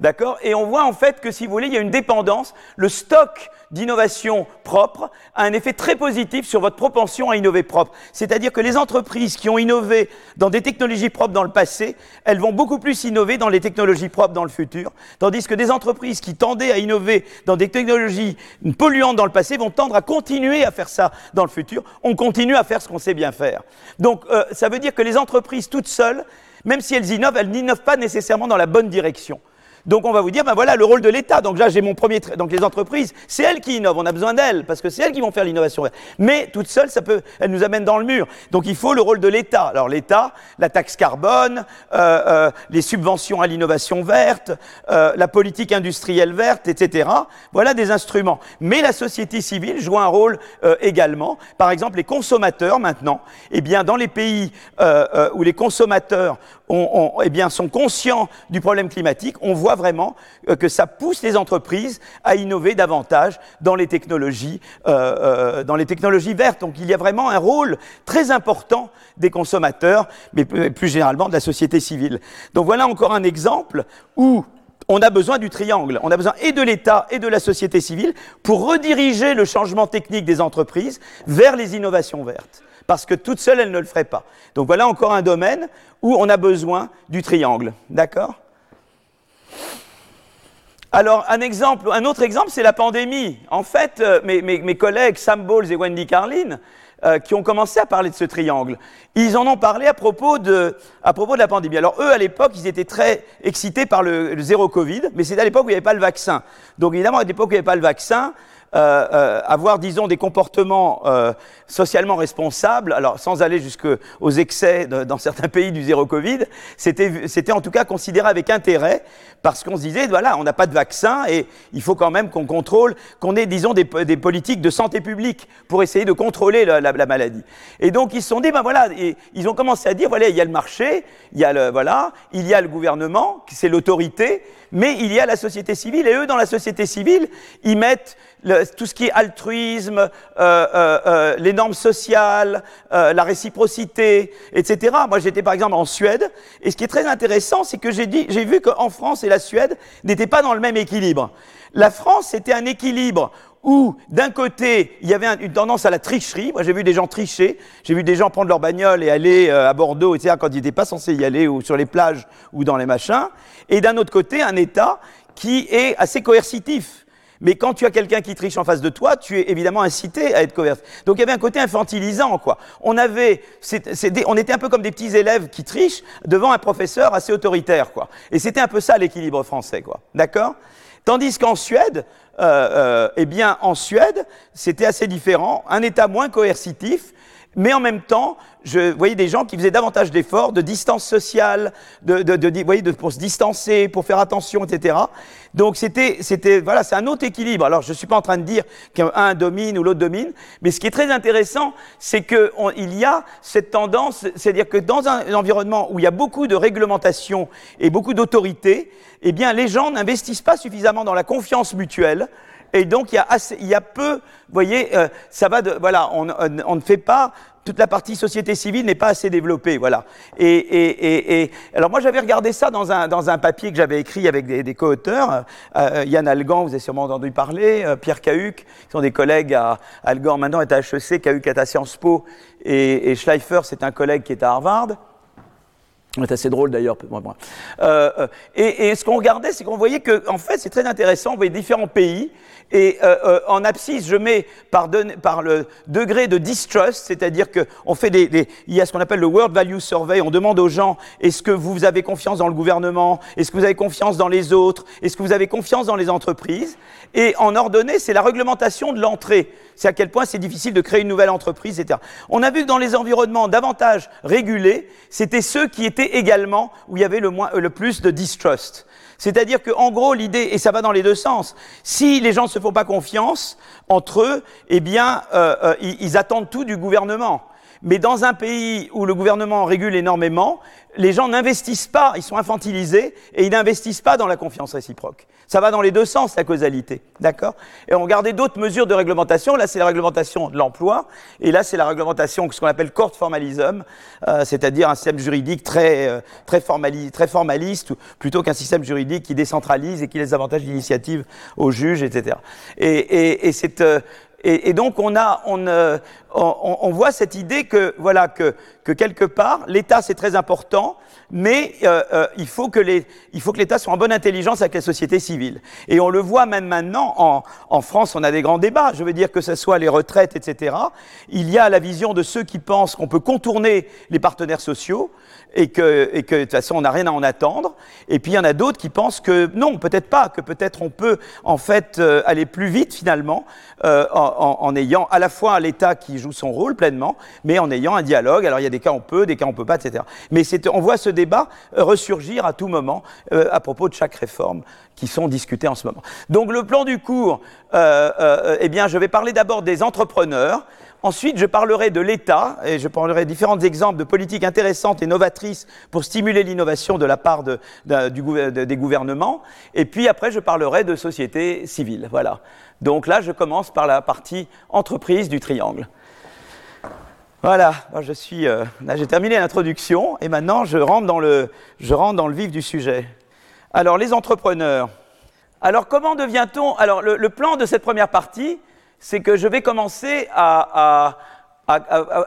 D'accord Et on voit en fait que si vous voulez, il y a une dépendance. Le stock d'innovation propre a un effet très positif sur votre propension à innover propre. C'est-à-dire que les entreprises qui ont innové dans des technologies propres dans le passé, elles vont beaucoup plus innover dans les technologies propres dans le futur. Tandis que des entreprises qui tendaient à innover dans des technologies polluantes dans le passé vont tendre à continuer à faire ça dans le futur. On continue à faire ce qu'on sait bien faire. Donc euh, ça veut dire que les entreprises toutes seules, même si elles innovent, elles n'innovent pas nécessairement dans la bonne direction. Donc on va vous dire, ben voilà le rôle de l'État. Donc là j'ai mon premier, donc les entreprises, c'est elles qui innovent. On a besoin d'elles parce que c'est elles qui vont faire l'innovation. Mais toute seule, ça peut, elle nous amène dans le mur. Donc il faut le rôle de l'État. Alors l'État, la taxe carbone, euh, euh, les subventions à l'innovation verte, euh, la politique industrielle verte, etc. Voilà des instruments. Mais la société civile joue un rôle également. Par exemple, les consommateurs maintenant, eh bien dans les pays où les consommateurs eh bien, sont conscients du problème climatique, on voit vraiment euh, que ça pousse les entreprises à innover davantage dans les technologies, euh, euh, dans les technologies vertes. Donc il y a vraiment un rôle très important des consommateurs, mais plus généralement de la société civile. Donc voilà encore un exemple où on a besoin du triangle. On a besoin et de l'État et de la société civile pour rediriger le changement technique des entreprises vers les innovations vertes parce que toute seule, elle ne le ferait pas. Donc voilà encore un domaine où on a besoin du triangle. D'accord? Alors, un exemple, un autre exemple, c'est la pandémie. En fait, euh, mes, collègues Sam Bowles et Wendy Carlin euh, qui ont commencé à parler de ce triangle. Ils en ont parlé à propos de, à propos de la pandémie. Alors eux, à l'époque, ils étaient très excités par le, le zéro Covid, mais c'était à l'époque où il n'y avait pas le vaccin. Donc évidemment, à l'époque où il n'y avait pas le vaccin, euh, euh, avoir, disons, des comportements euh, socialement responsables, alors sans aller jusqu'aux excès de, dans certains pays du zéro Covid, c'était en tout cas considéré avec intérêt parce qu'on se disait, voilà, on n'a pas de vaccin et il faut quand même qu'on contrôle, qu'on ait, disons, des, des, politiques de santé publique pour essayer de contrôler la, la, la, maladie. Et donc ils se sont dit, ben voilà, ils ont commencé à dire, voilà, il y a le marché, il y a le, voilà, il y a le gouvernement, c'est l'autorité, mais il y a la société civile et eux, dans la société civile, ils mettent le, tout ce qui est altruisme, euh, euh, euh, les normes sociales, euh, la réciprocité, etc. Moi, j'étais par exemple en Suède, et ce qui est très intéressant, c'est que j'ai dit, j'ai vu qu'en France et la Suède n'étaient pas dans le même équilibre. La France, c'était un équilibre où, d'un côté, il y avait un, une tendance à la tricherie. Moi, j'ai vu des gens tricher. J'ai vu des gens prendre leur bagnole et aller euh, à Bordeaux, etc., quand ils n'étaient pas censés y aller, ou sur les plages, ou dans les machins. Et d'un autre côté, un État qui est assez coercitif. Mais quand tu as quelqu'un qui triche en face de toi, tu es évidemment incité à être coercitif. Donc il y avait un côté infantilisant, quoi. On avait, on était un peu comme des petits élèves qui trichent devant un professeur assez autoritaire, quoi. Et c'était un peu ça l'équilibre français, quoi. D'accord? Tandis qu'en Suède, euh, euh, eh bien, en Suède, c'était assez différent. Un État moins coercitif, mais en même temps, je voyais des gens qui faisaient davantage d'efforts, de distance sociale, de, de, de, voyez, de, pour se distancer, pour faire attention, etc. Donc c'était, c'était, voilà, c'est un autre équilibre. Alors je suis pas en train de dire qu'un domine ou l'autre domine, mais ce qui est très intéressant, c'est qu'il y a cette tendance, c'est-à-dire que dans un, environnement où il y a beaucoup de réglementation et beaucoup d'autorité, eh bien les gens n'investissent pas suffisamment dans la confiance mutuelle. Et donc il y a, assez, il y a peu, vous voyez, euh, ça va de, voilà, on, on, on ne fait pas toute la partie société civile n'est pas assez développée, voilà. Et, et, et, alors moi j'avais regardé ça dans un, dans un papier que j'avais écrit avec des, des co-auteurs, euh, Yann Algan, vous avez sûrement entendu parler, euh, Pierre Cahuc, qui sont des collègues à Algan maintenant est à HEC, Cahuc est à Sciences Po, et, et Schleifer c'est un collègue qui est à Harvard. C'est assez drôle d'ailleurs. Euh, et, et, ce qu'on regardait, c'est qu'on voyait que, en fait, c'est très intéressant. On voyait différents pays. Et euh, euh, en abscisse, je mets par, par le degré de distrust, c'est-à-dire qu'on fait des, des, il y a ce qu'on appelle le World Value Survey. On demande aux gens est-ce que vous avez confiance dans le gouvernement Est-ce que vous avez confiance dans les autres Est-ce que vous avez confiance dans les entreprises Et en ordonnée, c'est la réglementation de l'entrée. C'est à quel point c'est difficile de créer une nouvelle entreprise, etc. On a vu que dans les environnements davantage régulés, c'était ceux qui étaient également où il y avait le, moins, le plus de distrust. C'est-à-dire qu'en gros, l'idée, et ça va dans les deux sens, si les gens ne se font pas confiance entre eux, eh bien, euh, euh, ils attendent tout du gouvernement. Mais dans un pays où le gouvernement régule énormément, les gens n'investissent pas, ils sont infantilisés et ils n'investissent pas dans la confiance réciproque. Ça va dans les deux sens, la causalité. D'accord? Et on regardait d'autres mesures de réglementation. Là, c'est la réglementation de l'emploi. Et là, c'est la réglementation, ce qu'on appelle court formalism, euh, c'est-à-dire un système juridique très, euh, très, formali très formaliste, plutôt qu'un système juridique qui décentralise et qui laisse davantage d'initiative aux juges, etc. Et, et, et c'est. Euh, et, et, donc on a, on, euh, on, on, voit cette idée que voilà que, que quelque part l'État c'est très important, mais euh, euh, il faut que les, il faut que l'État soit en bonne intelligence avec la société civile. Et on le voit même maintenant en, en France, on a des grands débats. Je veux dire que ce soit les retraites, etc. Il y a la vision de ceux qui pensent qu'on peut contourner les partenaires sociaux et que, de toute façon on n'a rien à en attendre. Et puis il y en a d'autres qui pensent que non, peut-être pas, que peut-être on peut en fait euh, aller plus vite finalement euh, en, ayant à la fois l'État qui joue son rôle pleinement, mais en ayant un dialogue. Alors il y a des cas on peut, des cas on peut pas, etc. Mais on voit ce débat ressurgir à tout moment euh, à propos de chaque réforme qui sont discutées en ce moment. Donc le plan du cours, euh, euh, eh bien je vais parler d'abord des entrepreneurs. Ensuite, je parlerai de l'État et je parlerai de différents exemples de politiques intéressantes et novatrices pour stimuler l'innovation de la part des gouvernements. Et puis après, je parlerai de société civile. Voilà. Donc là, je commence par la partie entreprise du triangle. Voilà, je suis, euh, j'ai terminé l'introduction et maintenant je rentre, dans le, vif du sujet. Alors les entrepreneurs. Alors comment devient-on? Alors le, plan de cette première partie, c'est que je vais commencer à,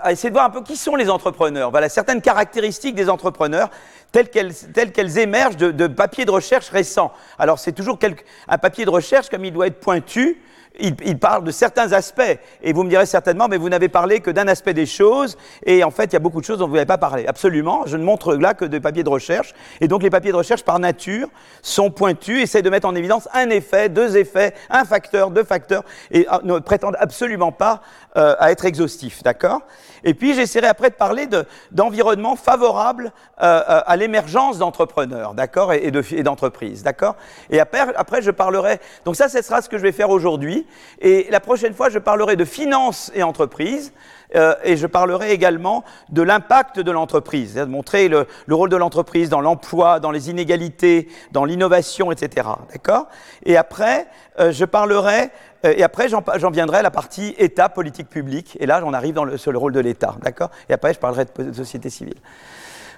essayer de voir un peu qui sont les entrepreneurs. Voilà certaines caractéristiques des entrepreneurs telles qu'elles, émergent de, papiers de recherche récents. Alors c'est toujours un papier de recherche comme il doit être pointu il, parle de certains aspects. Et vous me direz certainement, mais vous n'avez parlé que d'un aspect des choses. Et en fait, il y a beaucoup de choses dont vous n'avez pas parlé. Absolument. Je ne montre là que des papiers de recherche. Et donc, les papiers de recherche, par nature, sont pointus, essayent de mettre en évidence un effet, deux effets, un facteur, deux facteurs, et ah, ne prétendent absolument pas euh, à être exhaustifs. D'accord? Et puis, j'essaierai après de parler d'environnement favorable euh, à l'émergence d'entrepreneurs, d'accord, et, et d'entreprises, d'accord? Et après, après, je parlerai. Donc, ça, ce sera ce que je vais faire aujourd'hui. Et la prochaine fois, je parlerai de finances et entreprises. Euh, et je parlerai également de l'impact de l'entreprise, de montrer le, rôle de l'entreprise dans l'emploi, dans les inégalités, dans l'innovation, etc. D'accord? Et après, euh, je parlerai, et après j'en viendrai à la partie État, politique publique, et là j'en arrive sur le rôle de l'État. D'accord? Et après, je parlerai de, société civile.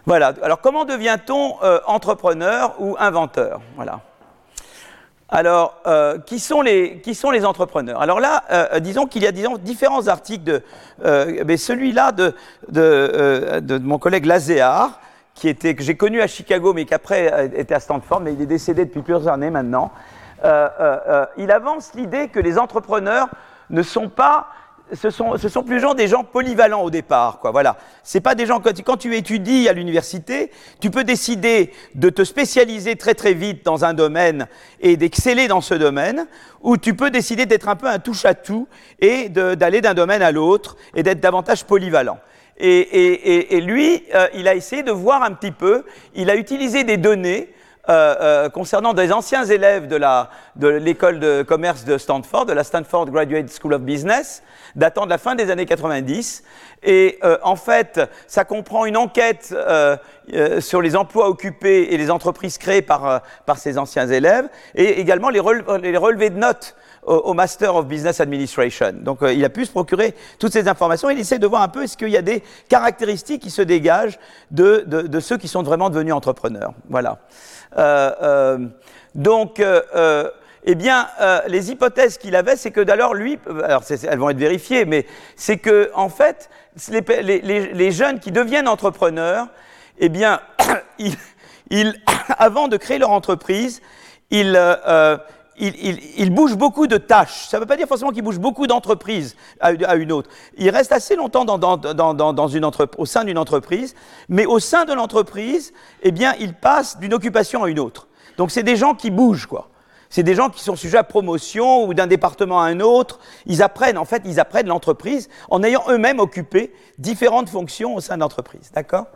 Voilà. Alors, comment devient-on entrepreneur ou inventeur? Voilà. Alors, euh, qui, sont les, entrepreneurs? Alors là, euh, disons qu'il y a différents articles, euh, mais celui-là de, mon collègue Lazéar, qui était, que j'ai connu à Chicago, mais qui après était à Stanford, mais il est décédé depuis plusieurs années maintenant. Il avance l'idée que les entrepreneurs ne sont pas ce sont, sont plus gens, des gens polyvalents au départ. Quoi, voilà. C'est pas des gens, quand, quand tu étudies à l'université, tu peux décider de te spécialiser très très vite dans un domaine et d'exceller dans ce domaine, ou tu peux décider d'être un peu un touche-à-tout et d'aller d'un domaine à l'autre et d'être davantage polyvalent. Et, lui, euh, il a essayé de voir un petit peu, il a utilisé des données euh, euh, concernant des anciens élèves de l'école de, de commerce de Stanford, de la Stanford Graduate School of Business, datant de la fin des années 90. Et euh, en fait, ça comprend une enquête euh, euh, sur les emplois occupés et les entreprises créées par, par ces anciens élèves, et également les, relevés de notes au, Master of Business Administration. Donc il a pu se procurer toutes ces informations. Il essaie de voir un peu est-ce qu'il y a des caractéristiques qui se dégagent de, de, de ceux qui sont vraiment devenus entrepreneurs. Voilà. Euh, euh, donc, euh, eh bien, les hypothèses qu'il avait, c'est que d'alors lui, alors elles vont être vérifiées, mais c'est que en fait, les, les, jeunes qui deviennent entrepreneurs, eh bien, [COUGHS] ils, [COUGHS] avant de créer leur entreprise, ils, ils, bougent beaucoup de tâches. Ça ne veut pas dire forcément qu'ils bougent beaucoup d'entreprises à, une autre. Ils restent assez longtemps dans, dans, une au sein d'une entreprise, mais au sein de l'entreprise, eh bien, ils passent d'une occupation à une autre. Donc, c'est des gens qui bougent, quoi. C'est des gens qui sont sujets à promotion ou d'un département à un autre. Ils apprennent, en fait, ils apprennent l'entreprise en ayant eux-mêmes occupé différentes fonctions au sein de l'entreprise. D'accord?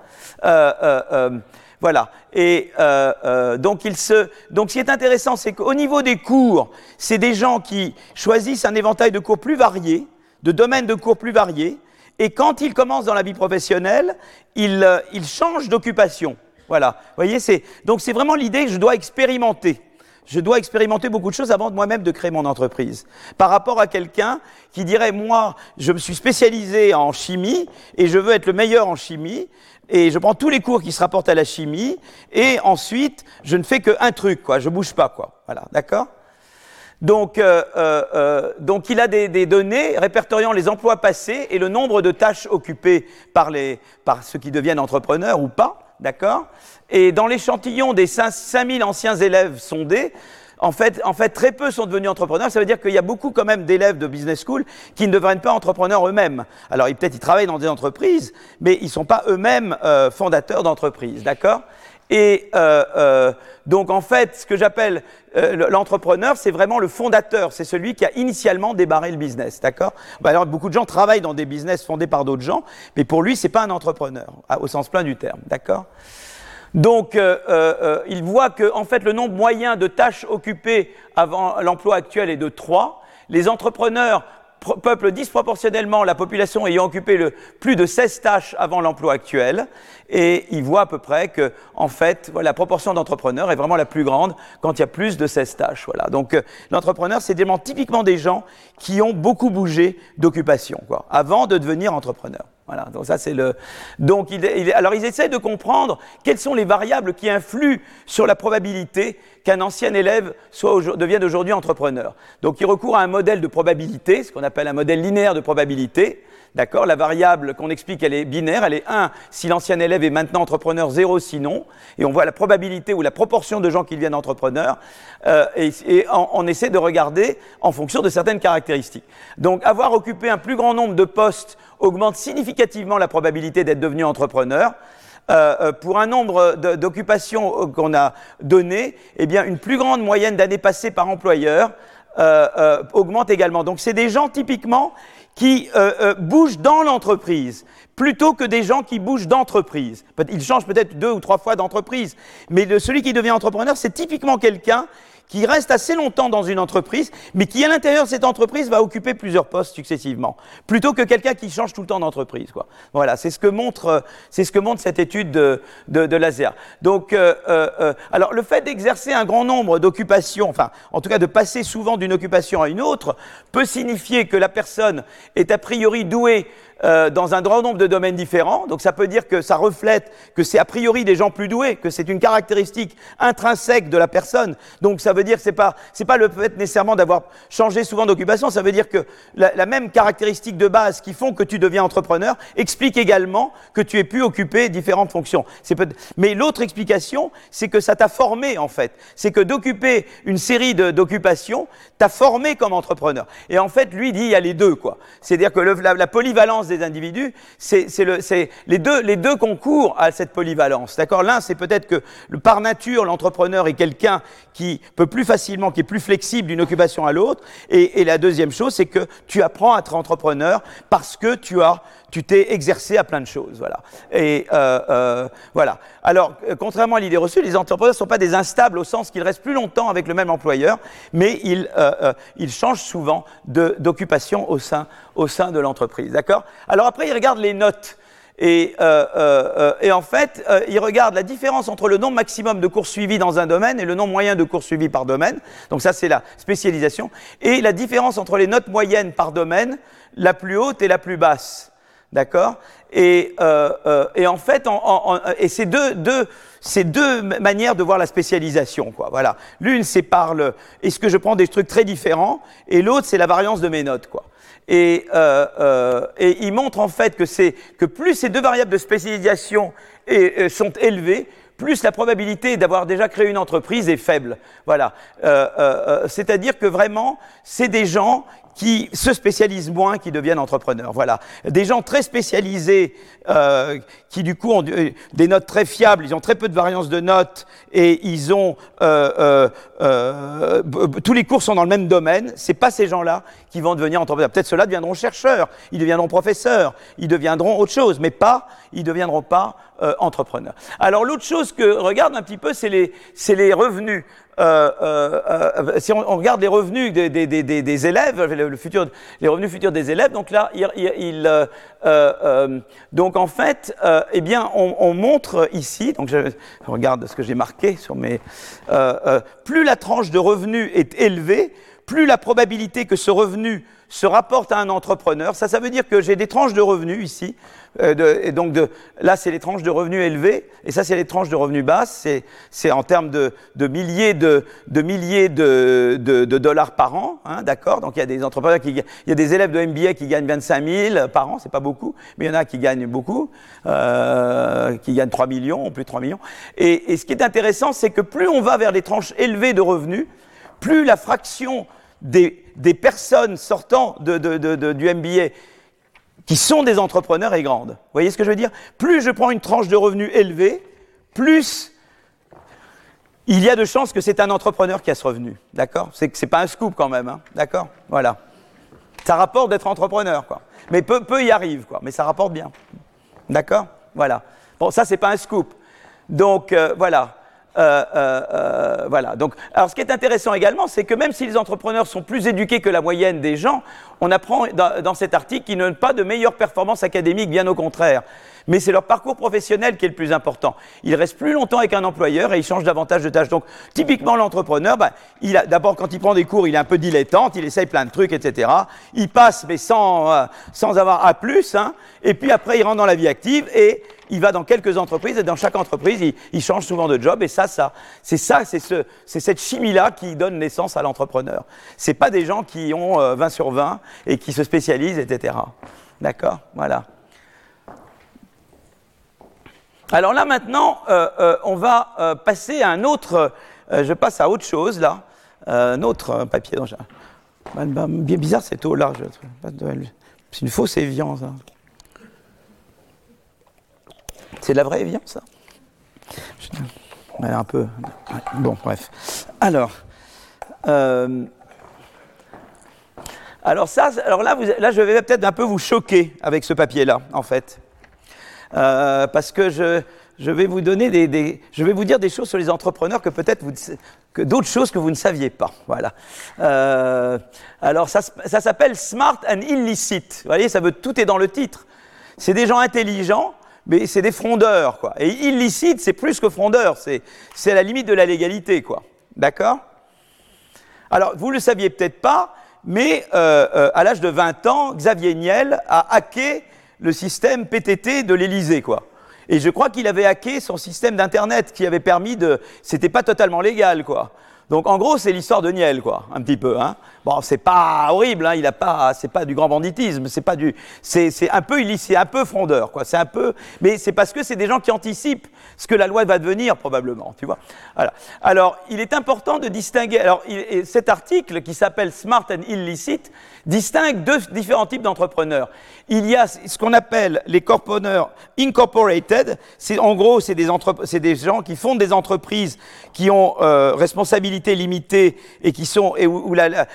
Euh, euh, euh voilà. Et euh, euh, donc, il donc, ce qui est intéressant, c'est qu'au niveau des cours, c'est des gens qui choisissent un éventail de cours plus variés, de domaines de cours plus variés, et quand ils commencent dans la vie professionnelle, ils, euh, ils changent d'occupation. Voilà. Vous voyez, c'est donc c'est vraiment l'idée que je dois expérimenter. Je dois expérimenter beaucoup de choses avant moi-même de créer mon entreprise. Par rapport à quelqu'un qui dirait, moi, je me suis spécialisé en chimie et je veux être le meilleur en chimie, et je prends tous les cours qui se rapportent à la chimie, et ensuite, je ne fais qu'un truc, quoi, je bouge pas, quoi. Voilà, d'accord? Donc, euh, euh, euh, donc, il a des, des, données répertoriant les emplois passés et le nombre de tâches occupées par, les, par ceux qui deviennent entrepreneurs ou pas, d'accord? Et dans l'échantillon des 5000 anciens élèves sondés, en fait, en fait, très peu sont devenus entrepreneurs. Ça veut dire qu'il y a beaucoup quand même d'élèves de business school qui ne deviennent pas entrepreneurs eux-mêmes. Alors, peut-être ils travaillent dans des entreprises, mais ils ne sont pas eux-mêmes euh, fondateurs d'entreprises, d'accord? Et euh, euh, donc, en fait, ce que j'appelle euh, l'entrepreneur, c'est vraiment le fondateur. C'est celui qui a initialement débarré le business, d'accord? Bah, Alors, beaucoup de gens travaillent dans des business fondés par d'autres gens, mais pour lui, c'est pas un entrepreneur, au sens plein du terme, d'accord? Donc, euh, euh, euh, il voit que, en fait, le nombre moyen de tâches occupées avant l'emploi actuel est de 3. Les entrepreneurs peuplent disproportionnellement la population ayant occupé le, plus de 16 tâches avant l'emploi actuel. Et il voit à peu près que, en fait, la proportion d'entrepreneurs est vraiment la plus grande quand il y a plus de 16 tâches. Voilà. Donc, l'entrepreneur, c'est typiquement des gens qui ont beaucoup bougé d'occupation, quoi, avant de devenir entrepreneur. Voilà, donc ça c'est le. Alors ils essaient de comprendre quelles sont les variables qui influent sur la probabilité qu'un ancien élève devienne aujourd'hui entrepreneur. Donc ils recourent à un modèle de probabilité, ce qu'on appelle un modèle linéaire de probabilité, D'accord La variable qu'on explique, elle est binaire, elle est 1 si l'ancien élève est maintenant entrepreneur, 0 sinon. Et on voit la probabilité ou la proportion de gens qui deviennent entrepreneurs. Euh, et, on, essaie de regarder en fonction de certaines caractéristiques. Donc avoir occupé un plus grand nombre de postes augmente significativement la probabilité d'être devenu entrepreneur. Euh, euh, pour un nombre d'occupations qu'on a donné, eh bien, une plus grande moyenne d'années passées par employeur augmente également. Donc, c'est des gens typiquement qui euh, euh, bougent dans l'entreprise plutôt que des gens qui bougent d'entreprise. Ils changent peut-être deux ou trois fois d'entreprise, mais celui qui devient entrepreneur, c'est typiquement quelqu'un qui reste assez longtemps dans une entreprise, mais qui à l'intérieur de cette entreprise va occuper plusieurs postes successivement, plutôt que quelqu'un qui change tout le temps d'entreprise. Quoi. Voilà, c'est ce que montre, euh, cette étude de, de. Donc, euh, euh, alors le fait d'exercer un grand nombre d'occupations, enfin, en tout cas de passer souvent d'une occupation à une autre, peut signifier que la personne est a priori douée euh, dans un grand nombre de domaines différents. Donc ça peut dire que ça reflète que c'est a priori des gens plus doués, que c'est une caractéristique intrinsèque de la personne. Donc ça veut dire que c'est pas c'est pas le fait nécessairement d'avoir changé souvent d'occupation. Ça veut dire que la, même caractéristique de base qui font que tu deviens entrepreneur explique également que tu aies pu occuper différentes fonctions. Mais l'autre explication, c'est que ça t'a formé en fait. C'est que d'occuper une série d'occupations t'a formé comme entrepreneur. Et en fait, lui dit il y a les deux quoi. C'est-à-dire que la polyvalence des individus, c'est les deux, concours à cette polyvalence. D'accord? L'un, c'est peut-être que par nature, l'entrepreneur est quelqu'un qui peut plus facilement, qui est plus flexible d'une occupation à l'autre. Et la deuxième chose, c'est que tu apprends à être entrepreneur parce que tu as tu t'es exercé à plein de choses. Voilà. Et euh, euh, voilà. Alors, euh, contrairement à l'idée reçue, les entrepreneurs ne sont pas des instables au sens qu'ils restent plus longtemps avec le même employeur, mais ils, ils changent souvent d'occupation au sein, au sein de l'entreprise. D'accord? Alors après, ils regardent les notes. Et, et, en fait, ils regardent la différence entre le nombre maximum de cours suivis dans un domaine et le nombre moyen de cours suivis par domaine. Donc ça, c'est la spécialisation. Et la différence entre les notes moyennes par domaine, la plus haute et la plus basse. D'accord? Et, euh, euh, et, en fait, en, en, et c'est deux, deux, deux manières de voir la spécialisation. Quoi. Voilà. L'une, c'est par le est-ce que je prends des trucs très différents, et l'autre, c'est la variance de mes notes. Quoi. Et, euh, euh et il montre en fait que, c'est, que plus ces deux variables de spécialisation est, sont élevées, plus la probabilité d'avoir déjà créé une entreprise est faible. Voilà. Euh, euh, c'est-à-dire que vraiment, c'est des gens qui se spécialisent moins, qui deviennent entrepreneurs. Voilà. Des gens très spécialisés, euh, qui du coup ont des notes très fiables, ils ont très peu de variance de notes et ils ont euh, euh, tous les cours sont dans le même domaine. C'est pas ces gens-là qui vont devenir entrepreneurs. Peut-être ceux-là deviendront chercheurs, ils deviendront professeurs, ils deviendront autre chose, mais pas, ils deviendront pas entrepreneurs. Alors l'autre chose que regarde un petit peu, c'est les, c'est les revenus. Euh, euh, euh, si on, regarde les revenus des, élèves, le, futur, les revenus futurs des élèves, donc là, il, donc en fait, eh bien, on, on, montre ici, donc je, regarde ce que j'ai marqué sur mes, plus la tranche de revenus est élevée, plus la probabilité que ce revenu se rapporte à un entrepreneur. Ça, ça veut dire que j'ai des tranches de revenus ici. Euh, de, et donc de, là, c'est les tranches de revenus élevés, et ça, c'est les tranches de revenus basses. C'est en termes de, de, milliers de, milliers de, dollars par an, hein, d'accord. Donc il y a des entrepreneurs qui, il y a des élèves de MBA qui gagnent 25 000 par an, c'est pas beaucoup, mais il y en a qui gagnent beaucoup, euh, qui gagnent 3 millions, plus de 3 millions. Et, et ce qui est intéressant, c'est que plus on va vers des tranches élevées de revenus, plus la fraction des, personnes sortant du MBA qui sont des entrepreneurs est grande. Vous voyez ce que je veux dire? Plus je prends une tranche de revenus élevée, plus il y a de chances que c'est un entrepreneur qui a ce revenu. D'accord? C'est c'est pas un scoop quand même. Hein D'accord? Voilà. Ça rapporte d'être entrepreneur, quoi. Mais peu, peu y arrive, quoi. Mais ça rapporte bien. D'accord? Voilà. Bon, ça, c'est pas un scoop. Donc, euh, voilà. Euh, euh, euh, voilà. Donc, alors, ce qui est intéressant également, c'est que même si les entrepreneurs sont plus éduqués que la moyenne des gens, on apprend dans, dans cet article qu'ils n'ont pas de meilleures performances académiques, bien au contraire. Mais c'est leur parcours professionnel qui est le plus important. Ils restent plus longtemps avec un employeur et ils changent davantage de tâches. Donc, typiquement, l'entrepreneur, bah, d'abord, quand il prend des cours, il est un peu dilettante, il essaye plein de trucs, etc. Il passe, mais sans, sans avoir A+, hein. Et puis après, il rentre dans la vie active et il va dans quelques entreprises et dans chaque entreprise, il, change souvent de job. Et ça, ça, c'est ça, c'est ce, cette chimie-là qui donne naissance à l'entrepreneur. C'est pas des gens qui ont 20 euh, sur 20 et qui se spécialisent, etc. D'accord? Voilà. Alors là maintenant, euh, euh, on va passer à un autre. je passe à autre chose là, un autre papier. Bien bizarre cette eau là. C'est une fausse Evian ça. C'est de la vraie Evian ça Un peu. Bon, bref. Alors. alors ça, alors là, là, je vais peut-être un peu vous choquer avec ce papier-là, en fait. Euh, parce que je, je, vais vous donner des, je vais vous dire des choses sur les entrepreneurs que peut-être vous, que d'autres choses que vous ne saviez pas. Voilà. Euh, alors ça, ça s'appelle smart and illicit. Vous voyez, ça veut tout est dans le titre. C'est des gens intelligents, mais c'est des frondeurs, quoi. Et illicite, c'est plus que frondeur, c'est, c'est la limite de la légalité, quoi. D'accord? Alors, vous le saviez peut-être pas, mais euh, euh, à l'âge de 20 ans, Xavier Niel a hacké le système PTT de l'Élysée, quoi. Et je crois qu'il avait hacké son système d'Internet qui avait permis de... C'était pas totalement légal, quoi. Donc en gros, c'est l'histoire de Niel, quoi, un petit peu. Hein. Bon, c'est pas horrible, hein, il a pas, c'est pas du grand banditisme, c'est pas du, c'est, c'est un peu illicite, un peu frondeur, quoi. C'est un peu, mais c'est parce que c'est des gens qui anticipent ce que la loi va devenir probablement, tu vois. Voilà. Alors, il est important de distinguer. Alors, cet article qui s'appelle Smart and Illicit distingue deux différents types d'entrepreneurs. Il y a ce qu'on appelle les corpreneurs incorporated. C'est en gros, c'est des, c'est des gens qui font des entreprises qui ont euh, responsabilité limitée et qui sont et où, la,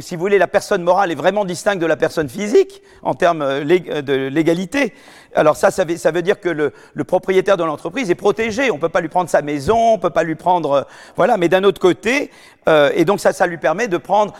si vous voulez la personne morale est vraiment distincte de la personne physique en termes euh, de légalité. Alors ça, ça veut, dire que le, propriétaire de l'entreprise est protégé. On ne peut pas lui prendre sa maison, on ne peut pas lui prendre, euh, voilà. Mais d'un autre côté, euh, et donc ça, ça lui permet de prendre,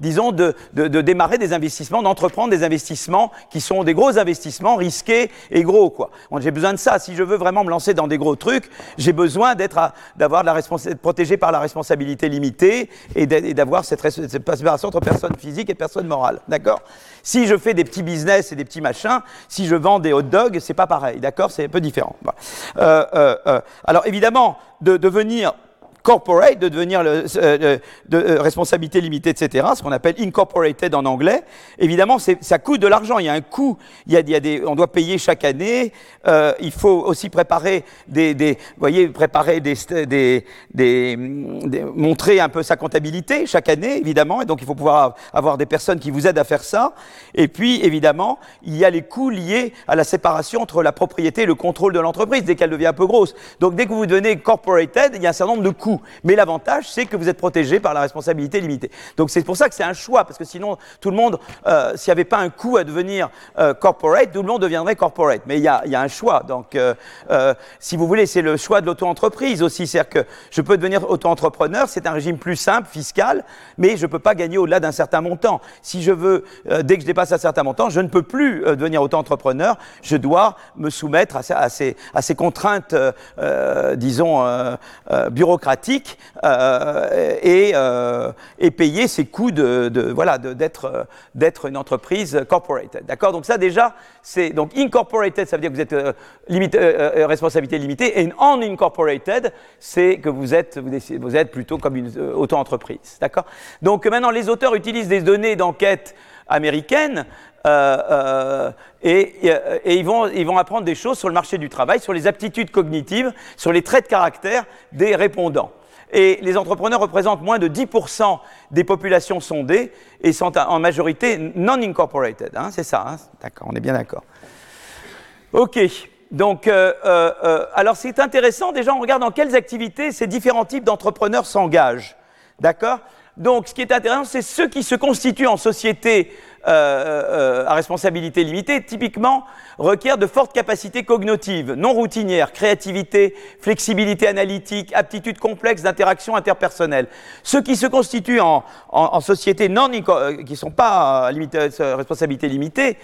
disons, de, démarrer des investissements, d'entreprendre des investissements qui sont des gros investissements risqués et gros, quoi. J'ai besoin de ça. Si je veux vraiment me lancer dans des gros trucs, j'ai besoin d'être, d'avoir la responsabilité, protégé par la responsabilité limitée et d'avoir cette, cette séparation entre personne physique et personne morale. D'accord Si je fais des petits business et des petits machins, si je vends des hot dogs, c'est pas pareil. D'accord? C'est un peu différent. Euh, euh, alors évidemment, de devenir corporate, de devenir le, euh, de, euh, responsabilité limitée, etc., ce qu'on appelle incorporated en anglais, évidemment, ça coûte de l'argent. Il y a un coût, il y a, il y a des, on doit payer chaque année. Euh, il faut aussi préparer des, des voyez, préparer des, des, des, montrer un peu sa comptabilité chaque année, évidemment. Et donc, il faut pouvoir avoir des personnes qui vous aident à faire ça. Et puis, évidemment, il y a les coûts liés à la séparation entre la propriété et le contrôle de l'entreprise dès qu'elle devient un peu grosse. Donc, dès que vous devenez corporated, il y a un certain nombre de coûts. Mais l'avantage, c'est que vous êtes protégé par la responsabilité limitée. Donc c'est pour ça que c'est un choix, parce que sinon, tout le monde, euh, s'il n'y avait pas un coût à devenir euh, corporate, tout le monde deviendrait corporate. Mais il y a, un choix. Donc, euh, si vous voulez, c'est le choix de l'auto-entreprise aussi. C'est-à-dire que je peux devenir auto-entrepreneur, c'est un régime plus simple, fiscal, mais je ne peux pas gagner au-delà d'un certain montant. Si je veux, dès que je dépasse un certain montant, je ne peux plus devenir auto-entrepreneur. Je dois me soumettre à ces, contraintes, disons, bureaucratiques euh, et, euh, et, payer ses coûts de, voilà d'être d'être une entreprise corporate. D'accord? Donc ça déjà c'est donc incorporated, ça veut dire que vous êtes euh, responsabilité limitée, et unincorporated, c'est que vous êtes vous êtes plutôt comme une auto-entreprise. D'accord? Donc maintenant les auteurs utilisent des données d'enquête américaines euh, euh, et, et, ils, vont, ils, vont, apprendre des choses sur le marché du travail, sur les aptitudes cognitives, sur les traits de caractère des répondants. Et les entrepreneurs représentent moins de 10% des populations sondées et sont en majorité non incorporated. Hein, c'est ça, hein d'accord, on est bien d'accord. Ok, donc, euh, euh, euh, alors c'est intéressant, déjà on regarde dans quelles activités ces différents types d'entrepreneurs s'engagent. D'accord? Donc, ce qui est intéressant, c'est ceux qui se constituent en société euh, euh, à responsabilité limitée, typiquement, requiert de fortes capacités cognitives, non routinières, créativité, flexibilité analytique, aptitude complexe d'interaction interpersonnelle. Ceux qui se constituent en, société non, euh, qui ne sont pas à responsabilité limitée,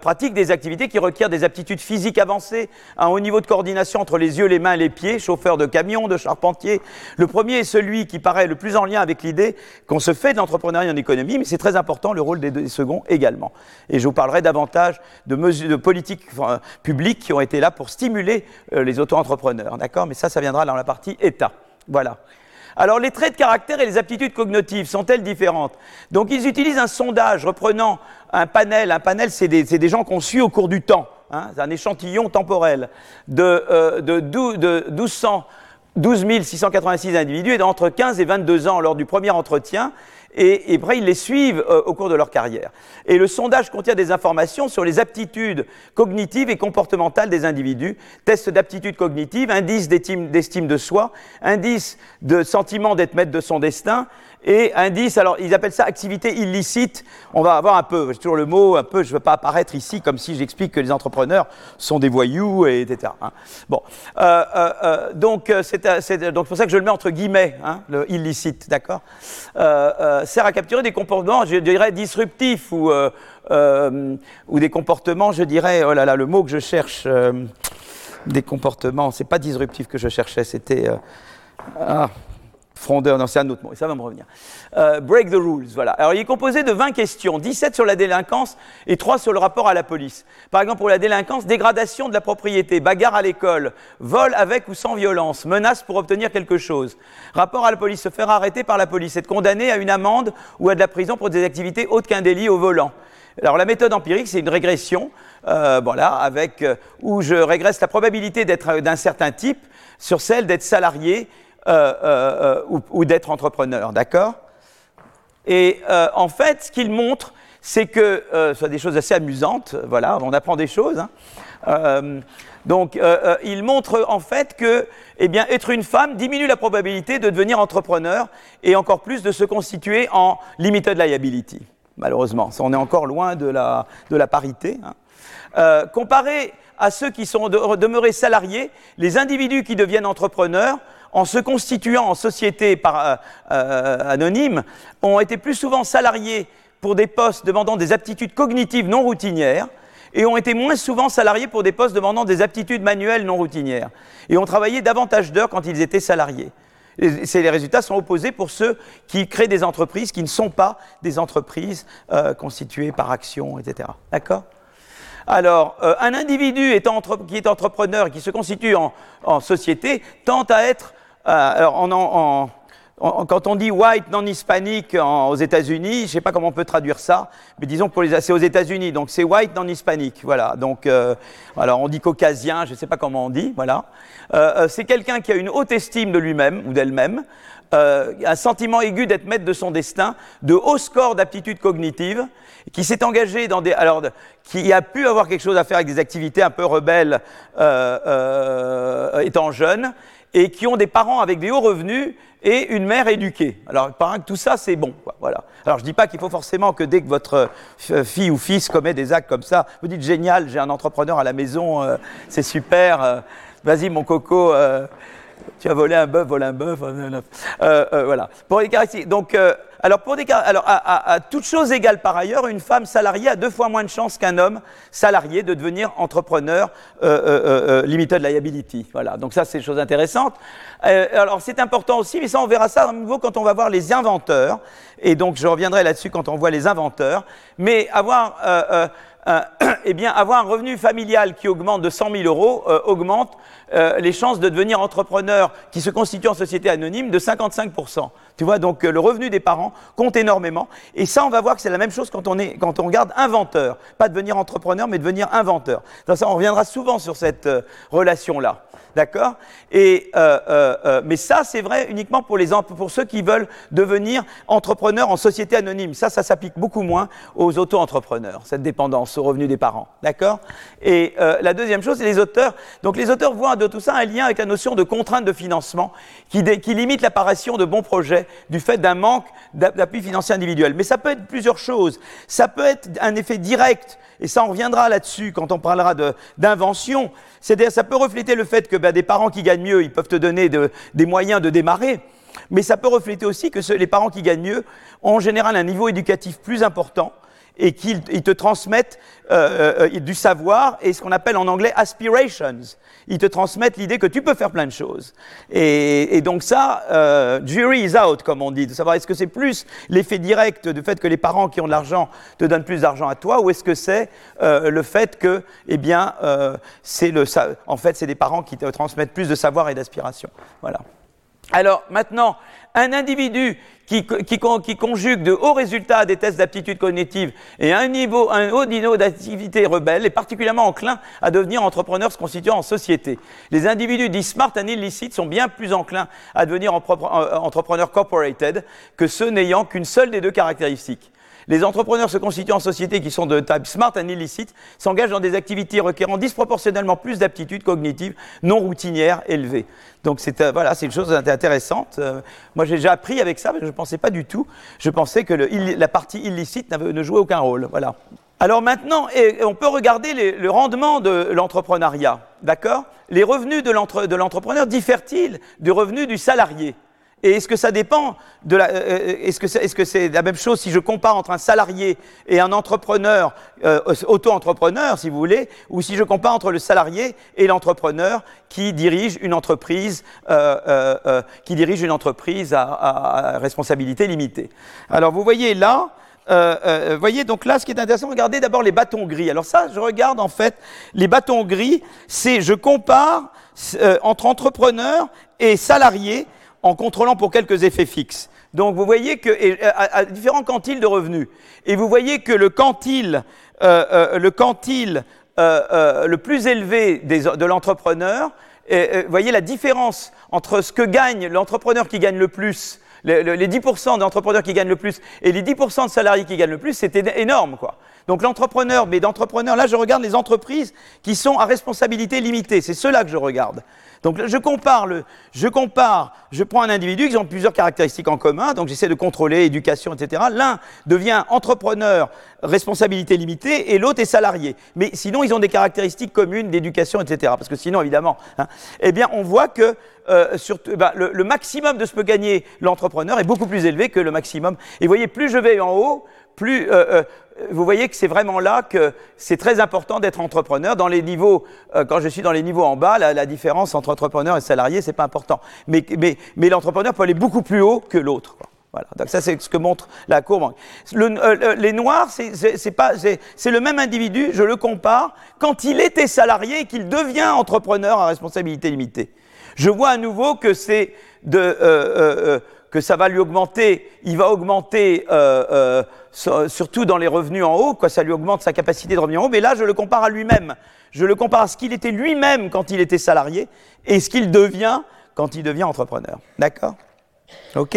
pratiquent des activités qui requièrent des aptitudes physiques avancées, un haut niveau de coordination entre les yeux, les mains les pieds, chauffeur de camion, de charpentier. Le premier est celui qui paraît le plus en lien avec l'idée qu'on se fait de l'entrepreneuriat en économie, mais c'est très important le rôle des deux également. Et je vous parlerai davantage de, mesures, de politiques publiques qui ont été là pour stimuler euh, les auto-entrepreneurs. D'accord? Mais ça, ça viendra dans la partie État. Voilà. Alors les traits de caractère et les aptitudes cognitives sont-elles différentes? Donc ils utilisent un sondage reprenant un panel. Un panel, c'est des, gens qu'on suit au cours du temps. Hein, c'est un échantillon temporel de, euh, de, de 1200 12 686 individus et d'entre 15 et 22 ans lors du premier entretien, et, après ils les suivent euh, au cours de leur carrière. Et le sondage contient des informations sur les aptitudes cognitives et comportementales des individus, tests d'aptitude cognitive, indice d'estime de soi, indice de sentiment d'être maître de son destin, et indice, alors ils appellent ça activité illicite. On va avoir un peu, j'ai toujours le mot, un peu, je ne veux pas apparaître ici comme si j'explique que les entrepreneurs sont des voyous, et, etc. Bon, euh, euh, euh donc c'est pour ça que je le mets entre guillemets, hein, le illicite, d'accord euh, euh, Sert à capturer des comportements, je dirais, disruptifs ou, ou des comportements, je dirais, oh là là, le mot que je cherche, des comportements, c'est pas disruptif que je cherchais, c'était... Ah, Frondeur, non, c'est un autre mot, et ça va me revenir. Euh, break the rules, voilà. Alors, il est composé de 20 questions, 17 sur la délinquance et 3 sur le rapport à la police. Par exemple, pour la délinquance, dégradation de la propriété, bagarre à l'école, vol avec ou sans violence, menace pour obtenir quelque chose. Rapport à la police, se faire arrêter par la police, être condamné à une amende ou à de la prison pour des activités autres qu'un délit au volant. Alors, la méthode empirique, c'est une régression, euh, voilà, avec, euh, où je régresse la probabilité d'être d'un certain type sur celle d'être salarié euh, euh, euh, ou, d'être entrepreneur, d'accord? Et en fait, ce qu'il montre, c'est que ce sont des choses assez amusantes, voilà, on apprend des choses. Hein. donc, il montre en fait que, eh bien, être une femme diminue la probabilité de devenir entrepreneur et encore plus de se constituer en limited liability. Malheureusement, on est encore loin de la, de la parité. Hein. comparé à ceux qui sont demeurés salariés, les individus qui deviennent entrepreneurs en se constituant en société euh, euh, anonyme, ont été plus souvent salariés pour des postes demandant des aptitudes cognitives non routinières et ont été moins souvent salariés pour des postes demandant des aptitudes manuelles non routinières et ont travaillé davantage d'heures quand ils étaient salariés. les résultats sont opposés pour ceux qui créent des entreprises qui ne sont pas des entreprises euh, constituées par action, etc. D'accord? Alors, un individu qui est entrepreneur et qui se constitue en, société tente à être, euh, quand on dit white non hispanique aux États-Unis, je ne sais pas comment on peut traduire ça, mais disons les c'est aux États-Unis, donc c'est white non hispanique, voilà. Donc, euh, alors on dit caucasien, je ne sais pas comment on dit, voilà. c'est quelqu'un qui a une haute estime de lui-même ou d'elle-même, euh, un sentiment aigu d'être maître de son destin, de haut score d'aptitude cognitive, qui s'est engagé dans des, alors, qui a pu avoir quelque chose à faire avec des activités un peu rebelles euh, euh, étant jeune, et qui ont des parents avec des hauts revenus et une mère éduquée. Alors, que tout ça, c'est bon. voilà. Alors, je dis pas qu'il faut forcément que dès que votre fille ou fils commet des actes comme ça, vous dites génial, j'ai un entrepreneur à la maison, c'est super. Vas-y, mon coco tu as volé un bœuf, volé un bœuf. Euh, euh, voilà. Pour les caractéristiques. Donc, euh, alors, pour des, alors à, à, toute chose égale par ailleurs, une femme salariée a deux fois moins de chances qu'un homme salarié de devenir entrepreneur limited liability. Voilà. Donc ça, c'est une chose intéressante. alors, c'est important aussi, mais ça, on verra ça à nouveau quand on va voir les inventeurs. Et donc, je reviendrai là-dessus quand on voit les inventeurs. Mais avoir euh, [CLEARS THROAT] eh bien, avoir un revenu familial qui augmente de 100 000 euros euh, augmente euh, les chances de devenir entrepreneur qui se constitue en société anonyme de 55 Tu vois, donc le revenu des parents compte énormément. Et ça, on va voir que c'est la même chose quand on, est, quand on regarde inventeur. Pas devenir entrepreneur, mais devenir inventeur. Dans ça, on reviendra souvent sur cette relation-là. D'accord? Et euh, euh, euh, mais ça, c'est vrai uniquement pour, les, pour ceux qui veulent devenir entrepreneurs en société anonyme. Ça, ça s'applique beaucoup moins aux auto-entrepreneurs, cette dépendance aux revenus des parents. D'accord? Et la deuxième chose, c'est les auteurs. Donc les auteurs voient de tout ça un lien avec la notion de contrainte de financement qui, qui limite l'apparition de bons projets du fait d'un manque d'appui financier individuel. Mais ça peut être plusieurs choses. Ça peut être un effet direct et ça on reviendra là-dessus quand on parlera d'invention. C'est-à-dire, ça peut refléter le fait que ben, des parents qui gagnent mieux, ils peuvent te donner des moyens de démarrer, mais ça peut refléter aussi que les parents qui gagnent mieux ont en général un niveau éducatif plus important et qu'ils te transmettent euh, euh, euh, du savoir et ce qu'on appelle en anglais aspirations. Ils te transmettent l'idée que tu peux faire plein de choses. Et, donc ça, euh, jury is out, comme on dit, de savoir est-ce que c'est plus l'effet direct du fait que les parents qui ont de l'argent te donnent plus d'argent à toi, ou est-ce que c'est le fait que, eh bien, c'est le, en fait, c'est des parents qui te transmettent plus de savoir et d'aspiration. Voilà. Alors maintenant, un individu qui, conjugue de hauts résultats des tests d'aptitude cognitive et un, niveau, un haut niveau d'activité rebelle est particulièrement enclin à devenir entrepreneur se constituant en société. Les individus dits smart and illicit sont bien plus enclins à devenir entrepreneurs corporated que ceux n'ayant qu'une seule des deux caractéristiques. Les entrepreneurs se constituant en société qui sont de type smart and illicite s'engagent dans des activités requérant disproportionnellement plus d'aptitudes cognitives non routinières élevées. Donc c'est euh, voilà, une chose intéressante. Euh, moi j'ai déjà appris avec ça, mais je ne pensais pas du tout. Je pensais que la partie illicite ne jouait aucun rôle. Voilà. Alors maintenant, on peut regarder le rendement de l'entrepreneuriat, d'accord? Les revenus de l'entrepreneur diffèrent-ils du revenu du salarié? Et est-ce que ça dépend de la. Euh, euh, est-ce que c'est est -ce la même chose si je compare entre un salarié et un entrepreneur, euh, auto-entrepreneur, si vous voulez, ou si je compare entre le salarié et l'entrepreneur qui dirige une entreprise, qui dirige une entreprise à, responsabilité limitée. Alors vous voyez là. vous voyez donc là, ce qui est intéressant, regardez d'abord les bâtons gris. Alors ça, je regarde en fait les bâtons gris, c'est je compare entre entrepreneur et salarié en contrôlant pour quelques effets fixes. Donc vous voyez que à, différents quantiles de revenus, et vous voyez que le quantile, euh, euh, le quantile euh, le plus élevé de l'entrepreneur, vous voyez la différence entre ce que gagne l'entrepreneur qui gagne le plus, les, les 10% d'entrepreneurs qui gagnent le plus et les 10% de salariés qui gagnent le plus, c'est énorme quoi. Donc l'entrepreneur, mais d'entrepreneur, là je regarde les entreprises qui sont à responsabilité limitée, c'est cela que je regarde. Donc je compare, le, je compare, je prends un individu qui ont plusieurs caractéristiques en commun, donc j'essaie de contrôler, éducation, etc. L'un devient entrepreneur, responsabilité limitée, et l'autre est salarié. Mais sinon, ils ont des caractéristiques communes d'éducation, etc. Parce que sinon, évidemment, hein, eh bien, on voit que euh, ben, le, maximum de ce que peut gagner l'entrepreneur est beaucoup plus élevé que le maximum. Et vous voyez, plus je vais en haut, plus euh, euh, vous voyez que c'est vraiment là que c'est très important d'être entrepreneur. Dans les niveaux, euh, quand je suis dans les niveaux en bas, la, différence entre entrepreneur et salarié, c'est pas important. Mais, mais, mais l'entrepreneur peut aller beaucoup plus haut que l'autre. Voilà. Donc ça, c'est ce que montre la courbe. Le, les noirs, c'est pas, c'est le même individu. Je le compare quand il était salarié et qu'il devient entrepreneur à responsabilité limitée. Je vois à nouveau que c'est de que ça va lui augmenter, il va augmenter euh, euh, surtout dans les revenus en haut, quoi, ça lui augmente sa capacité de revenir en haut, mais là je le compare à lui-même. Je le compare à ce qu'il était lui-même quand il était salarié et ce qu'il devient quand il devient entrepreneur. D'accord? Ok?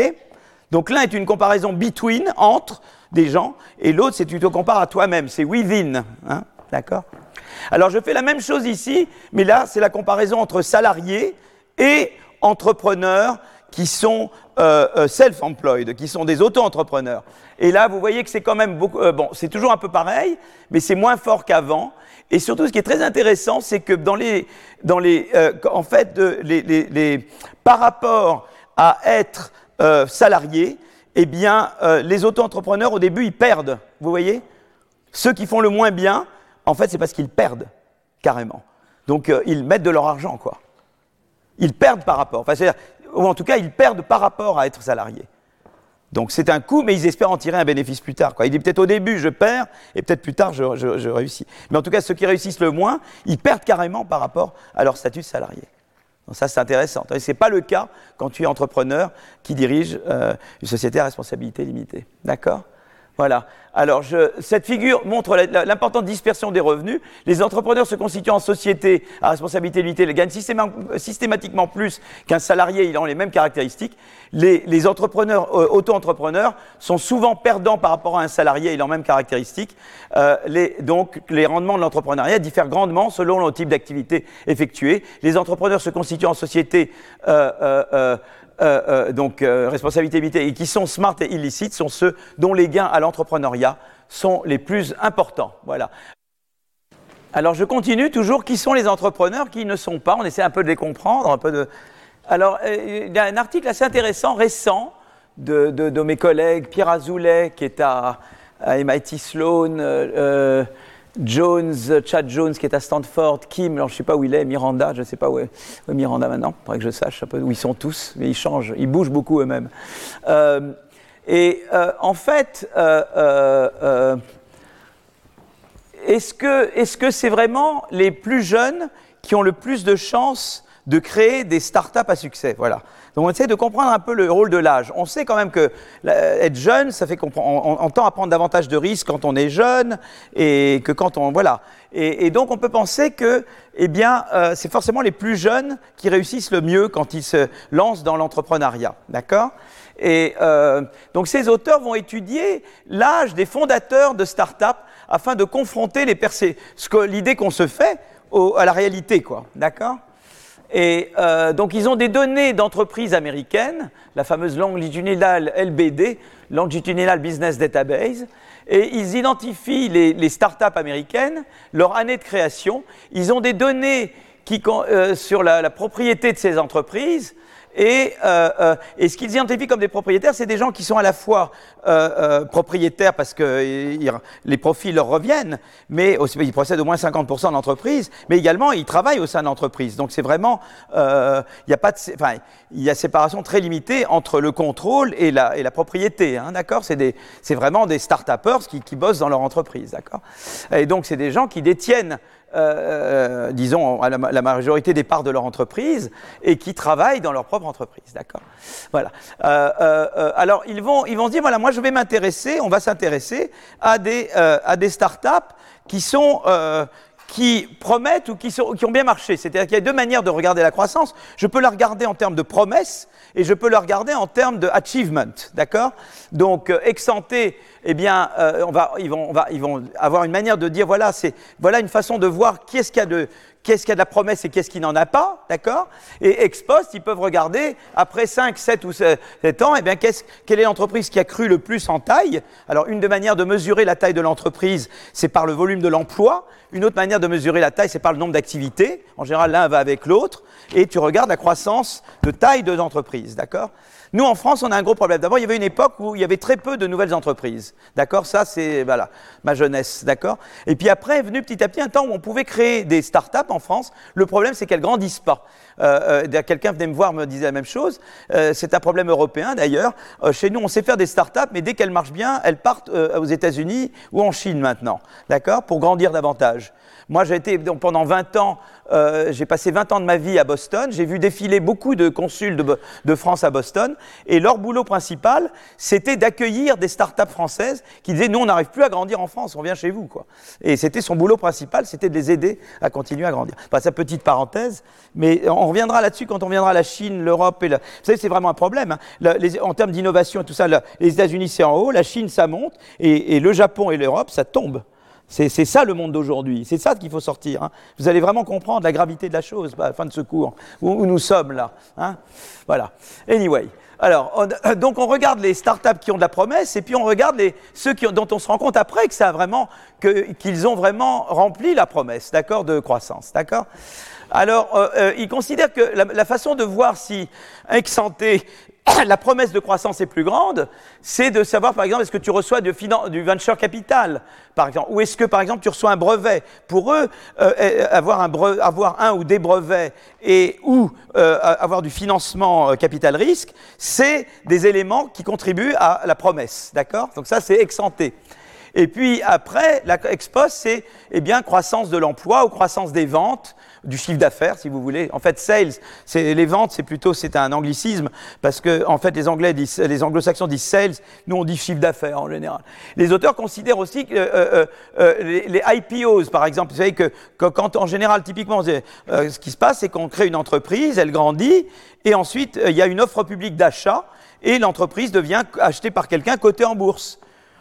Donc l'un est une comparaison between, entre des gens, et l'autre c'est tu te compares à toi-même, c'est within. Hein? D'accord? Alors je fais la même chose ici, mais là c'est la comparaison entre salarié et entrepreneur qui sont euh, euh, self-employed, qui sont des auto-entrepreneurs. Et là, vous voyez que c'est quand même beaucoup. Euh, bon, c'est toujours un peu pareil, mais c'est moins fort qu'avant. Et surtout, ce qui est très intéressant, c'est que dans les, dans les, en fait, les, les, par rapport à être salarié, eh bien, les auto-entrepreneurs au début, ils perdent. Vous voyez? Ceux qui font le moins bien, en fait, c'est parce qu'ils perdent carrément. Donc, ils mettent de leur argent, quoi. Ils perdent par rapport. Enfin, c'est-à-dire, ou en tout cas, ils perdent par rapport à être salariés. Donc c'est un coût, mais ils espèrent en tirer un bénéfice plus tard. Quoi. Il peut-être au début je perds, et peut-être plus tard je, réussis. Mais en tout cas, ceux qui réussissent le moins, ils perdent carrément par rapport à leur statut de salarié. Donc ça, c'est intéressant. Ce n'est pas le cas quand tu es entrepreneur qui dirige euh, une société à responsabilité limitée. D'accord? Voilà. Alors, cette figure montre l'importante dispersion des revenus. Les entrepreneurs se constituant en société à responsabilité limitée gagnent systématiquement plus qu'un salarié ayant les mêmes caractéristiques. Les, entrepreneurs, euh, auto-entrepreneurs, sont souvent perdants par rapport à un salarié ayant les mêmes caractéristiques. Euh, donc, les rendements de l'entrepreneuriat diffèrent grandement selon le type d'activité effectuée. Les entrepreneurs se constituant en société euh, euh, euh, donc euh, responsabilité et qui sont smart et illicites sont ceux dont les gains à l'entrepreneuriat sont les plus importants. Voilà. Alors je continue toujours. Qui sont les entrepreneurs Qui ne sont pas? On essaie un peu de les comprendre, un peu de. Alors il y a un article assez intéressant récent de, mes collègues Pierre Azoulay qui est à MIT Sloan. Jones, Chad Jones qui est à Stanford, Kim, alors je ne sais pas où il est, Miranda, je ne sais pas où est, Miranda maintenant, il faudrait que je sache un peu où ils sont tous, mais ils changent, ils bougent beaucoup eux-mêmes. Euh, et euh, en fait, euh, est-ce que c'est -ce c'est vraiment les plus jeunes qui ont le plus de chances de créer des startups à succès? Voilà. Donc on essaie de comprendre un peu le rôle de l'âge. On sait quand même que être jeune, ça fait qu'on on, tend à prendre davantage de risques quand on est jeune et que quand on voilà. Et, donc on peut penser que, eh bien, euh, c'est forcément les plus jeunes qui réussissent le mieux quand ils se lancent dans l'entrepreneuriat, d'accord? Et euh, donc ces auteurs vont étudier l'âge des fondateurs de start-up afin de confronter l'idée qu'on se fait à la réalité, quoi, d'accord? Et euh, donc ils ont des données d'entreprises américaines, la fameuse longitudinal LBD, Longitudinal Business Database, et ils identifient les, startups américaines, leur année de création. Ils ont des données qui, euh, sur la, propriété de ces entreprises, et, euh, euh, et, ce qu'ils identifient comme des propriétaires, c'est des gens qui sont à la fois euh, euh propriétaires parce que les profits leur reviennent, mais ils possèdent au moins 50% de l'entreprise, mais également ils travaillent au sein de l'entreprise. Donc c'est vraiment, il n'y a pas de, enfin, il y a séparation très limitée entre le contrôle et la, et la propriété, hein, d'accord? C'est vraiment des start-upers qui, qui bossent dans leur entreprise, d'accord? Et donc c'est des gens qui détiennent euh, euh, disons, à la, majorité des parts de leur entreprise et qui travaillent dans leur propre entreprise. D'accord? Voilà. Euh, alors, ils vont, ils vont se dire voilà, moi, je vais m'intéresser, on va s'intéresser à des, à des startups qui sont qui promettent ou qui, sont, qui ont bien marché. C'est-à-dire qu'il y a deux manières de regarder la croissance. Je peux la regarder en termes de promesses et je peux la regarder en termes de achievement. D'accord? Donc, euh, excenté, eh bien, euh, on va, ils, vont, avoir une manière de dire voilà, c'est voilà une façon de voir qui est-ce qu'il y a de qu'est-ce qu'il y a de la promesse et qu'est-ce qui n'en a pas, d'accord? Et ex post, ils peuvent regarder, après 5, 7 ou 7 ans, eh bien, quelle est l'entreprise qui a cru le plus en taille? Alors, une des manières de mesurer la taille de l'entreprise, c'est par le volume de l'emploi. Une autre manière de mesurer la taille, c'est par le nombre d'activités. En général, l'un va avec l'autre. Et tu regardes la croissance de taille de l'entreprise, d'accord? Nous, en France, on a un gros problème. D'abord, il y avait une époque où il y avait très peu de nouvelles entreprises. D'accord? Ça, c'est voilà, ma jeunesse. D'accord? Et puis après est venu petit à petit un temps où on pouvait créer des start-up en France. Le problème, c'est qu'elles grandissent pas. Euh, euh, Quelqu'un venait me voir, me disait la même chose. Euh, c'est un problème européen d'ailleurs. Euh, chez nous, on sait faire des start-up, mais dès qu'elles marchent bien, elles partent euh, aux États-Unis ou en Chine maintenant. D'accord? Pour grandir davantage. Moi, j'ai été donc, pendant 20 ans, euh, j'ai passé 20 ans de ma vie à Boston. J'ai vu défiler beaucoup de consuls de, de, France à Boston. Et leur boulot principal, c'était d'accueillir des startups françaises qui disaient Nous, on n'arrive plus à grandir en France, on vient chez vous. Quoi. Et c'était son boulot principal, c'était de les aider à continuer à grandir. Enfin, sa petite parenthèse, mais on reviendra là-dessus quand on viendra à la Chine, l'Europe. et la... Vous savez, c'est vraiment un problème. Hein. en termes d'innovation et tout ça, les États-Unis, c'est en haut, la Chine, ça monte, et le Japon et l'Europe, ça tombe. C'est ça le monde d'aujourd'hui, c'est ça qu'il faut sortir. Hein. Vous allez vraiment comprendre la gravité de la chose la fin de ce cours, où, nous sommes là. Hein. Voilà. Anyway. Alors, [CLEARS THROAT] donc on regarde les startups qui ont de la promesse, et puis on regarde les, ceux dont on se rend compte après que ça vraiment, qu'ils ont vraiment rempli la promesse, d'accord, de croissance, d'accord. Alors, euh, euh, ils considèrent que la, façon de voir si Exanté [COUGHS] la promesse de croissance est plus grande, c'est de savoir, par exemple, est-ce que tu reçois du, venture capital, par exemple, ou est-ce que, par exemple, tu reçois un brevet. Pour eux, euh, euh, avoir, un avoir, un ou des brevets et ou euh, avoir du financement capital risque, c'est des éléments qui contribuent à la promesse, d'accord? Donc ça, c'est exempté. Et puis après, la ex post, c'est eh bien croissance de l'emploi ou croissance des ventes, du chiffre d'affaires, si vous voulez. En fait, sales, c'est les ventes, c'est plutôt c'est un anglicisme parce que en fait les Anglais les Anglo-Saxons disent sales, nous on dit chiffre d'affaires en général. Les auteurs considèrent aussi que euh, euh, euh les, les, IPOs, par exemple, vous savez que, quand en général, typiquement, ce qui se passe, c'est qu'on crée une entreprise, elle grandit, et ensuite il y a une offre publique d'achat et l'entreprise devient achetée par quelqu'un coté en bourse.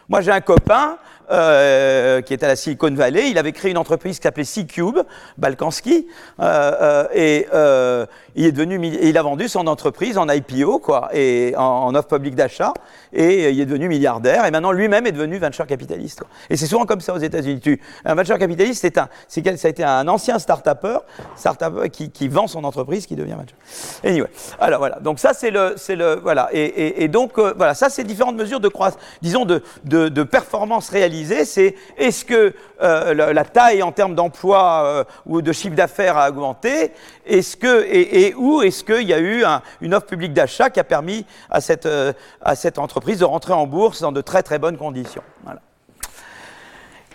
Moi, j'ai un copain euh, qui est à la Silicon Valley. Il avait créé une entreprise qui s'appelait C-Cube, Balkanski, euh, euh, et euh, il est devenu, il a vendu son entreprise en IPO, quoi, et en, offre publique d'achat, et il est devenu milliardaire. Et maintenant, lui-même est devenu venture capitaliste. Quoi. Et c'est souvent comme ça aux États-Unis. Un venture capitaliste, c'est un, c'est ça a été un ancien start-upper, start qui, qui, vend son entreprise, qui devient venture. Anyway, alors voilà. Donc ça, c'est le, c'est le, voilà. Et, et, et donc voilà, ça, c'est différentes mesures de croissance, disons de, de, de performance réalisée c'est est-ce que euh, la, taille en termes d'emploi euh, ou de chiffre d'affaires a augmenté est-ce que, et, où est-ce qu'il y a eu une offre publique d'achat qui a permis à cette, euh, à cette entreprise de rentrer en bourse dans de très très bonnes conditions?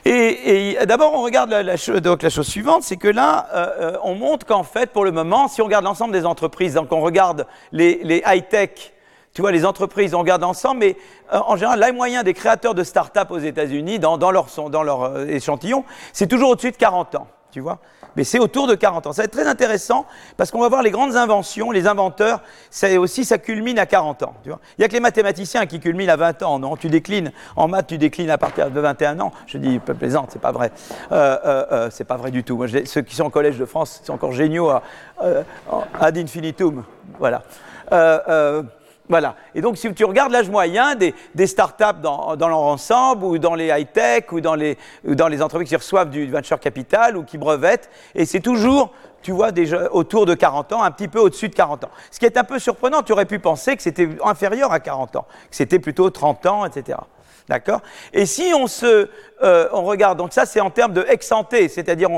Et, d'abord, on regarde la, donc la chose suivante, c'est que là, on montre qu'en fait, pour le moment, si on regarde l'ensemble des entreprises, donc on regarde les, high-tech, tu vois, les entreprises, on regarde ensemble, mais euh, en général, l'âge moyen des créateurs de start-up aux États-Unis, dans, leur, leur échantillon, c'est toujours au-dessus de 40 ans, tu vois mais c'est autour de 40 ans. Ça va être très intéressant parce qu'on va voir les grandes inventions, les inventeurs, ça aussi, ça culmine à 40 ans. Il n'y a que les mathématiciens qui culminent à 20 ans, non? Tu déclines, en maths, tu déclines à partir de 21 ans. Je dis, peu plaisante, c'est pas vrai. Euh, euh, euh, c'est pas vrai du tout. Moi, ceux qui sont au Collège de France sont encore géniaux à, ad infinitum. Voilà. Voilà. Et donc, si tu regardes l'âge moyen des, startups dans, leur ensemble, ou dans les high-tech, ou, dans les, dans les entreprises qui reçoivent du venture capital, ou qui brevettent, et c'est toujours, tu vois, autour de 40 ans, un petit peu au-dessus de 40 ans. Ce qui est un peu surprenant, tu aurais pu penser que c'était inférieur à 40 ans, que c'était plutôt 30 ans, etc. D'accord Et si on se, euh, on regarde, donc ça c'est en termes de ex c'est-à-dire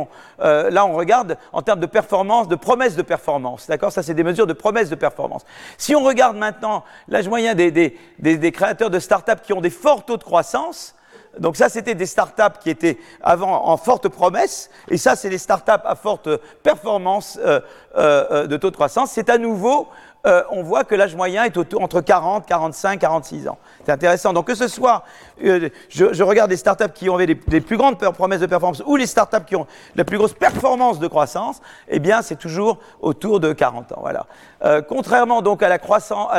euh, là on regarde en termes de performance, de promesse de performance. D'accord Ça c'est des mesures de promesse de performance. Si on regarde maintenant l'âge moyen des, des, des, créateurs de start-up qui ont des forts taux de croissance, donc ça, c'était des startups qui étaient avant en forte promesse, et ça, c'est des startups à forte performance euh, euh, de taux de croissance. C'est à nouveau euh, on voit que l'âge moyen est entre 40, 45, 46 ans. C'est intéressant. Donc que ce soit, euh, je, regarde les startups qui ont les, plus grandes promesses de performance ou les startups qui ont la plus grosse performance de croissance, eh bien c'est toujours autour de 40 ans. Voilà. Euh, contrairement donc à la croissance,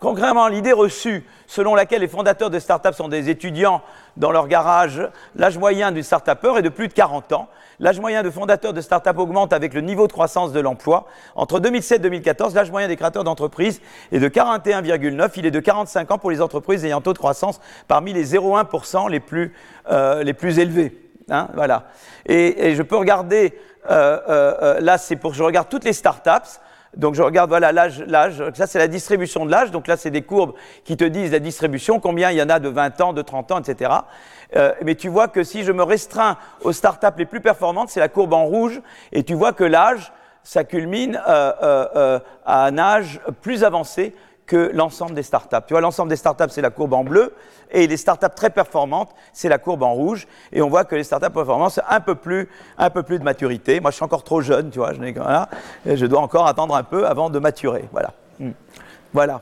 contrairement à l'idée reçue selon laquelle les fondateurs de startups sont des étudiants dans leur garage, l'âge moyen du startupper est de plus de 40 ans. L'âge moyen de fondateurs de start-up augmente avec le niveau de croissance de l'emploi. Entre 2007 et 2014, l'âge moyen des créateurs d'entreprises est de 41,9. Il est de 45 ans pour les entreprises ayant taux de croissance parmi les 0,1% les plus, euh, les plus élevés. Hein, voilà. Et, je peux regarder, euh, euh, là c'est pour je regarde toutes les startups. Donc je regarde, voilà, l'âge, l'âge, ça c'est la distribution de l'âge, donc là c'est des courbes qui te disent la distribution, combien il y en a de 20 ans, de 30 ans, etc. Euh, mais tu vois que si je me restreins aux startups les plus performantes, c'est la courbe en rouge, et tu vois que l'âge, ça culmine euh, euh, à un âge plus avancé que l'ensemble des startups. Tu vois, l'ensemble des startups, c'est la courbe en bleu, et les startups très performantes, c'est la courbe en rouge. Et on voit que les startups performantes, un peu plus, un peu plus de maturité. Moi, je suis encore trop jeune, tu vois, je, voilà, je dois encore attendre un peu avant de maturer. Voilà. Hmm. Voilà.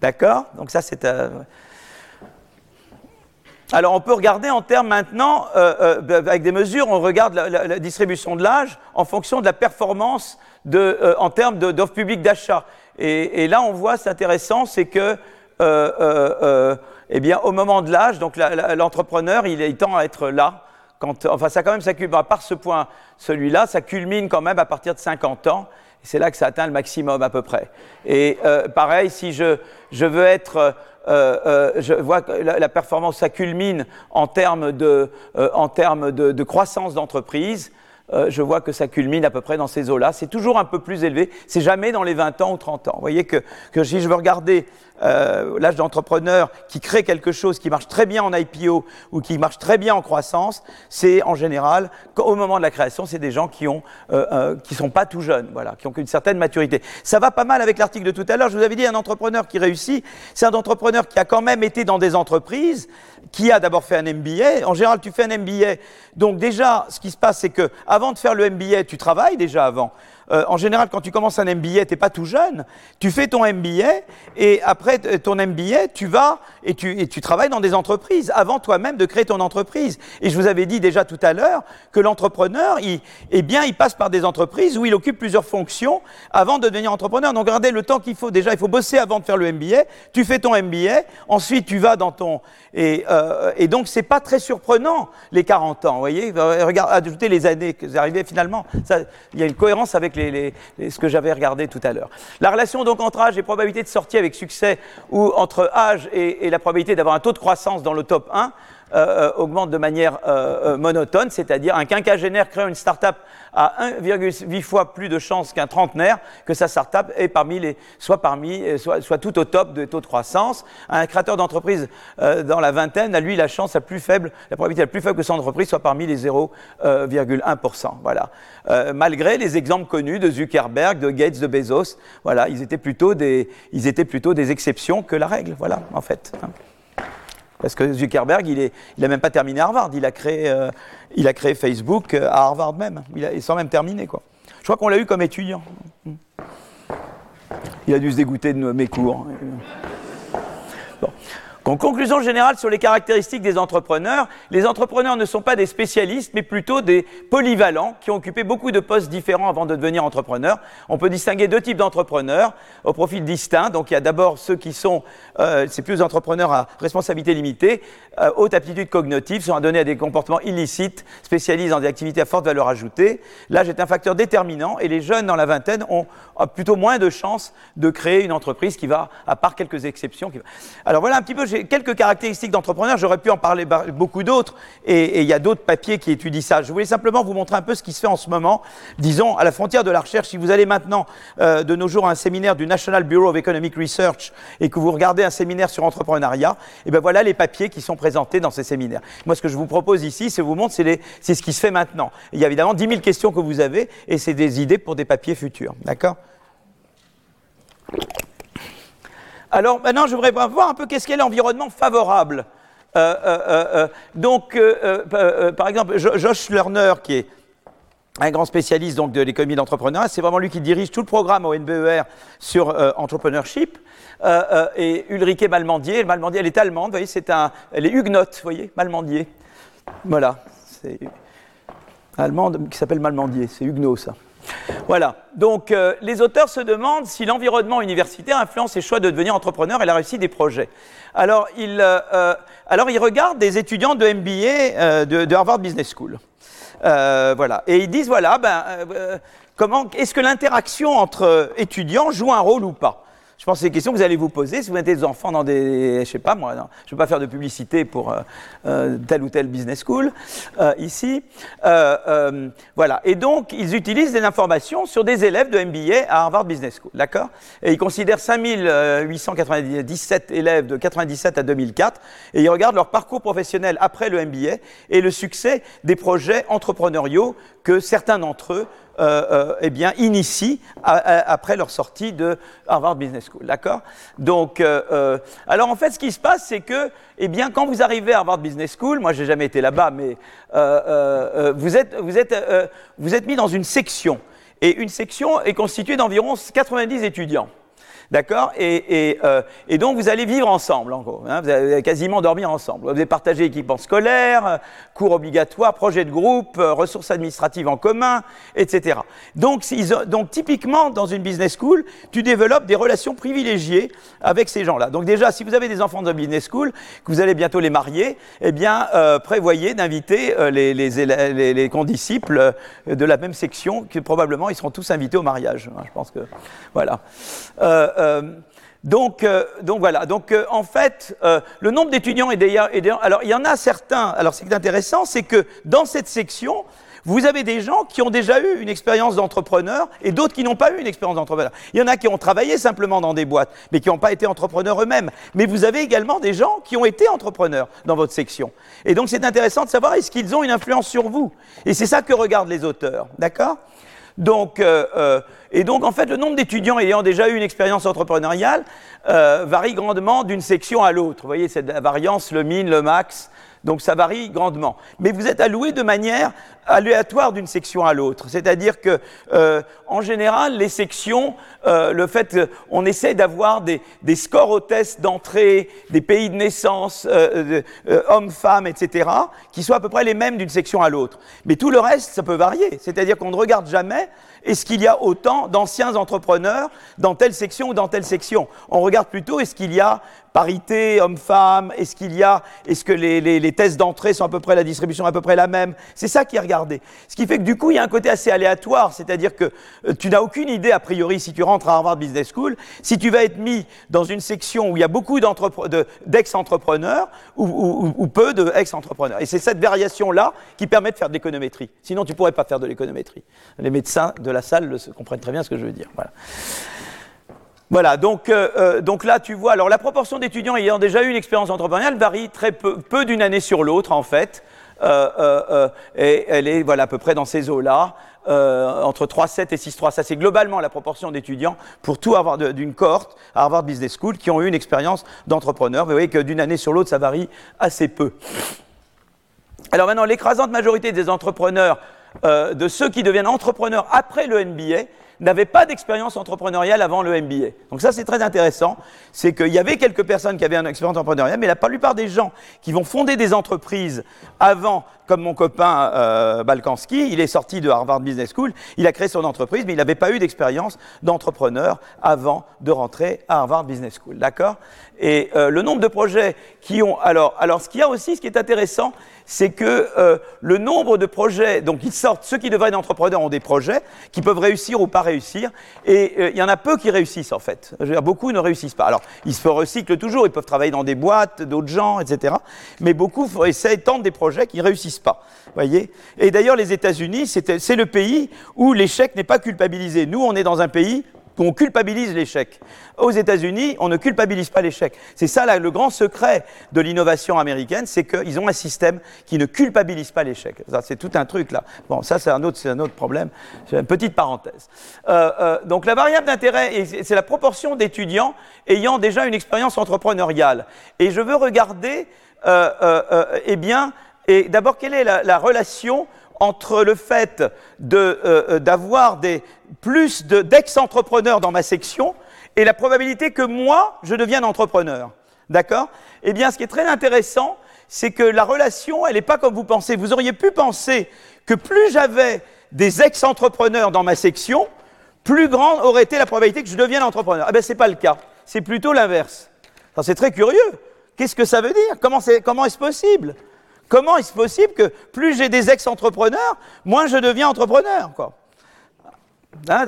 D'accord? Donc ça, c'est... Alors on peut regarder en termes maintenant, euh, euh, avec des mesures, on regarde la, distribution de l'âge en fonction de la performance euh, en termes d'offres publiques d'achat. Et, là on voit, c'est intéressant, c'est que eh bien, au moment de l'âge, donc l'entrepreneur, il, il, tend à être là. Quand, enfin, ça quand même, ça culmine, par ce point, celui-là, ça culmine quand même à partir de 50 ans. C'est là que ça atteint le maximum à peu près. Et pareil, si je, veux être euh, euh, je vois que la, performance, ça culmine en termes de, euh, en termes de, de croissance d'entreprise. Euh, je vois que ça culmine à peu près dans ces eaux-là. C'est toujours un peu plus élevé. C'est jamais dans les 20 ans ou 30 ans. Vous voyez que, que si je veux regarder euh, l'âge d'entrepreneur qui crée quelque chose qui marche très bien en IPO ou qui marche très bien en croissance, c'est en général, au moment de la création, c'est des gens qui ont, euh, euh, qui sont pas tout jeunes, voilà, qui ont une certaine maturité. Ça va pas mal avec l'article de tout à l'heure. Je vous avais dit un entrepreneur qui réussit, c'est un entrepreneur qui a quand même été dans des entreprises, qui a d'abord fait un MBA. En général, tu fais un MBA. Donc déjà, ce qui se passe, c'est que avant de faire le MBA, tu travailles déjà avant. Euh, en général, quand tu commences un MBA, tu n'es pas tout jeune. Tu fais ton MBA et après ton MBA, tu vas et tu, travailles dans des entreprises avant toi-même de créer ton entreprise. Et je vous avais dit déjà tout à l'heure que l'entrepreneur, eh bien, il passe par des entreprises où il occupe plusieurs fonctions avant de devenir entrepreneur. Donc regardez le temps qu'il faut. Déjà, il faut bosser avant de faire le MBA. Tu fais ton MBA, ensuite tu vas dans ton et, euh, et donc c'est pas très surprenant les 40 ans. Vous voyez, regardez, ajouter les années que vous arrivez finalement. Il y a une cohérence avec ce que j'avais regardé tout à l'heure. La relation donc entre âge et probabilité de sortie avec succès, ou entre âge et, la probabilité d'avoir un taux de croissance dans le top 1, euh, euh, augmente de manière euh, monotone, c'est-à-dire un quinquagénaire crée une start-up à 1,8 fois plus de chances qu'un trentenaire que sa start-up est parmi les, soit, parmi, soit, soit, tout au top de taux de croissance. Un créateur d'entreprise dans la vingtaine a lui la chance la plus faible, la probabilité la plus faible que son entreprise soit parmi les 0,1%. Voilà. malgré les exemples connus de Zuckerberg, de Gates, de Bezos, voilà, ils étaient plutôt des, ils étaient plutôt des exceptions que la règle. Voilà, en fait. Parce que Zuckerberg, il n'a même pas terminé Harvard, il a créé, euh, il a créé Facebook à Harvard même, il a, sans même terminer. Quoi. Je crois qu'on l'a eu comme étudiant. Il a dû se dégoûter de mes cours. En conclusion générale sur les caractéristiques des entrepreneurs, les entrepreneurs ne sont pas des spécialistes, mais plutôt des polyvalents qui ont occupé beaucoup de postes différents avant de devenir entrepreneurs. On peut distinguer deux types d'entrepreneurs au profil distinct. Donc il y a d'abord ceux qui sont, euh, c'est plus entrepreneurs à responsabilité limitée, euh, haute aptitude cognitive, sont adonnés à des comportements illicites, spécialisés dans des activités à forte valeur ajoutée. L'âge est un facteur déterminant et les jeunes dans la vingtaine ont plutôt moins de chances de créer une entreprise qui va, à part quelques exceptions. Alors voilà un petit peu, quelques caractéristiques d'entrepreneur, j'aurais pu en parler beaucoup d'autres, et, il y a d'autres papiers qui étudient ça. Je voulais simplement vous montrer un peu ce qui se fait en ce moment, disons, à la frontière de la recherche. Si vous allez maintenant, euh, de nos jours, à un séminaire du National Bureau of Economic Research, et que vous regardez un séminaire sur entrepreneuriat, et bien voilà les papiers qui sont présentés dans ces séminaires. Moi, ce que je vous propose ici, c'est vous montrer, c'est ce qui se fait maintenant. Il y a évidemment 10 000 questions que vous avez, et c'est des idées pour des papiers futurs. D'accord? Alors maintenant, je voudrais voir un peu qu'est-ce qu'est l'environnement favorable. Euh, euh, euh, donc, par exemple, Josh Lerner, qui est un grand spécialiste de l'économie d'entrepreneuriat, c'est vraiment lui qui dirige tout le programme au NBER sur entrepreneurship. et Ulrike Malmandier, Malmandier, elle est allemande, vous voyez, c'est un, elle est huguenote, vous voyez, Malmandier. Voilà, c'est allemande qui s'appelle Malmandier, c'est huguenot ça. Voilà. Donc, euh, les auteurs se demandent si l'environnement universitaire influence les choix de devenir entrepreneur et la réussite des projets. Alors, ils, euh, euh, ils regardent des étudiants de MBA de, Harvard Business School. voilà. Et ils disent voilà, ben, comment, est-ce que l'interaction entre étudiants joue un rôle ou pas? Pense que c'est des questions que vous allez vous poser si vous mettez des enfants dans des, je sais pas moi, je ne veux pas faire de publicité pour euh, euh, telle ou telle business school euh, ici. voilà. Et donc, ils utilisent des informations sur des élèves de MBA à Harvard Business School, d'accord? Et ils considèrent 5897 élèves de 97 à 2004 et ils regardent leur parcours professionnel après le MBA et le succès des projets entrepreneuriaux que certains d'entre eux euh, euh, eh initient après leur sortie de Harvard Business School. D'accord? Donc, euh, alors en fait, ce qui se passe, c'est que, eh bien, quand vous arrivez à Harvard Business School, moi, j'ai jamais été là-bas, mais vous êtes, vous êtes, vous êtes mis dans une section. Et une section est constituée d'environ 90 étudiants. D'accord euh, et, donc vous allez vivre ensemble, en gros. Hein. vous allez quasiment dormir ensemble. Vous allez partager équipements scolaires, cours obligatoires, projets de groupe, euh, ressources administratives en commun, etc. Donc, typiquement, dans une business school, tu développes des relations privilégiées avec ces gens-là. Donc déjà, si vous avez des enfants de business school, que vous allez bientôt les marier, eh bien, euh, prévoyez d'inviter les, les, les, condisciples de la même section, que probablement ils seront tous invités au mariage. Hein, je pense que voilà. Euh, donc, euh, donc, voilà. Donc euh, en fait, le nombre d'étudiants est d'ailleurs. Alors il y en a certains. Alors ce qui est intéressant, c'est que dans cette section, vous avez des gens qui ont déjà eu une expérience d'entrepreneur et d'autres qui n'ont pas eu une expérience d'entrepreneur. Il y en a qui ont travaillé simplement dans des boîtes, mais qui n'ont pas été entrepreneurs eux-mêmes. Mais vous avez également des gens qui ont été entrepreneurs dans votre section. Et donc c'est intéressant de savoir est-ce qu'ils ont une influence sur vous? Et c'est ça que regardent les auteurs. D'accord? Donc, euh, euh, et donc, en fait, le nombre d'étudiants ayant déjà eu une expérience entrepreneuriale euh, varie grandement d'une section à l'autre. Vous voyez, cette variance, le min, le max, donc ça varie grandement. Mais vous êtes alloué de manière aléatoire d'une section à l'autre. C'est-à-dire que, euh, en général, les sections, euh, le fait qu'on essaie d'avoir des, scores au test d'entrée, des pays de naissance, euh, hommes, femmes, etc., qui soient à peu près les mêmes d'une section à l'autre. Mais tout le reste, ça peut varier. C'est-à-dire qu'on ne regarde jamais est-ce qu'il y a autant d'anciens entrepreneurs dans telle section ou dans telle section. On regarde plutôt est-ce qu'il y a parité homme-femme Est-ce qu'il y a, est-ce que les, tests d'entrée sont à peu près la distribution à peu près la même? C'est ça qui est regardé. Ce qui fait que du coup, il y a un côté assez aléatoire, c'est-à-dire que euh, tu n'as aucune idée a priori si tu rentres à Harvard Business School, si tu vas être mis dans une section où il y a beaucoup d'ex-entrepreneurs ou, peu d'ex-entrepreneurs. Et c'est cette variation-là qui permet de faire de l'économétrie. Sinon, tu pourrais pas faire de l'économétrie. Les médecins de la salle comprennent très bien ce que je veux dire. Voilà. Voilà, donc, euh, euh, donc là, tu vois, alors la proportion d'étudiants ayant déjà eu une expérience entrepreneuriale varie très peu, d'une année sur l'autre, en fait. et elle est voilà, à peu près dans ces eaux-là. entre 3,7 et 6,3. Ça, c'est globalement la proportion d'étudiants pour tout avoir d'une cohorte à Harvard Business School qui ont eu une expérience d'entrepreneur. Vous voyez que d'une année sur l'autre, ça varie assez peu. Alors maintenant, l'écrasante majorité des entrepreneurs, de ceux qui deviennent entrepreneurs après le MBA, n'avaient pas d'expérience entrepreneuriale avant le MBA. Donc ça, c'est très intéressant. C'est qu'il y avait quelques personnes qui avaient une expérience entrepreneuriale, mais la plupart des gens qui vont fonder des entreprises avant, comme mon copain euh, Balkanski, il est sorti de Harvard Business School, il a créé son entreprise, mais il n'avait pas eu d'expérience d'entrepreneur avant de rentrer à Harvard Business School. D'accord? Et euh, le nombre de projets qui ont... Alors, alors ce qu'il y a aussi, ce qui est intéressant, c'est que euh, le nombre de projets, donc ils sortent, ceux qui devraient être entrepreneurs ont des projets qui peuvent réussir ou pas réussir, et il y en a peu qui réussissent en fait. Je veux dire, beaucoup ne réussissent pas. Alors, ils se recyclent toujours, ils peuvent travailler dans des boîtes, d'autres gens, etc. Mais beaucoup essaient, tentent des projets qui ne réussissent pas. Voyez? Et d'ailleurs, les États-Unis, c'est le pays où l'échec n'est pas culpabilisé. Nous, on est dans un pays qu'on culpabilise l'échec. Aux États-Unis, on ne culpabilise pas l'échec. C'est ça le grand secret de l'innovation américaine, c'est qu'ils ont un système qui ne culpabilise pas l'échec. c'est tout un truc là. Bon, ça c'est un autre, un autre problème. C'est une petite parenthèse. Euh, euh, donc la variable d'intérêt, c'est la proportion d'étudiants ayant déjà une expérience entrepreneuriale. Et je veux regarder, euh, eh bien, et d'abord quelle est la relation entre le fait euh, euh, d'avoir plus d'ex-entrepreneurs dans ma section et la probabilité que moi, je devienne entrepreneur? D'accord? Eh bien, ce qui est très intéressant, c'est que la relation, elle n'est pas comme vous pensez. Vous auriez pu penser que plus j'avais des ex-entrepreneurs dans ma section, plus grande aurait été la probabilité que je devienne entrepreneur. Eh bien, ce n'est pas le cas. C'est plutôt l'inverse. C'est très curieux. Qu'est-ce que ça veut dire? Comment est-ce possible? Comment est-ce possible que plus j'ai des ex-entrepreneurs, moins je deviens entrepreneur hein,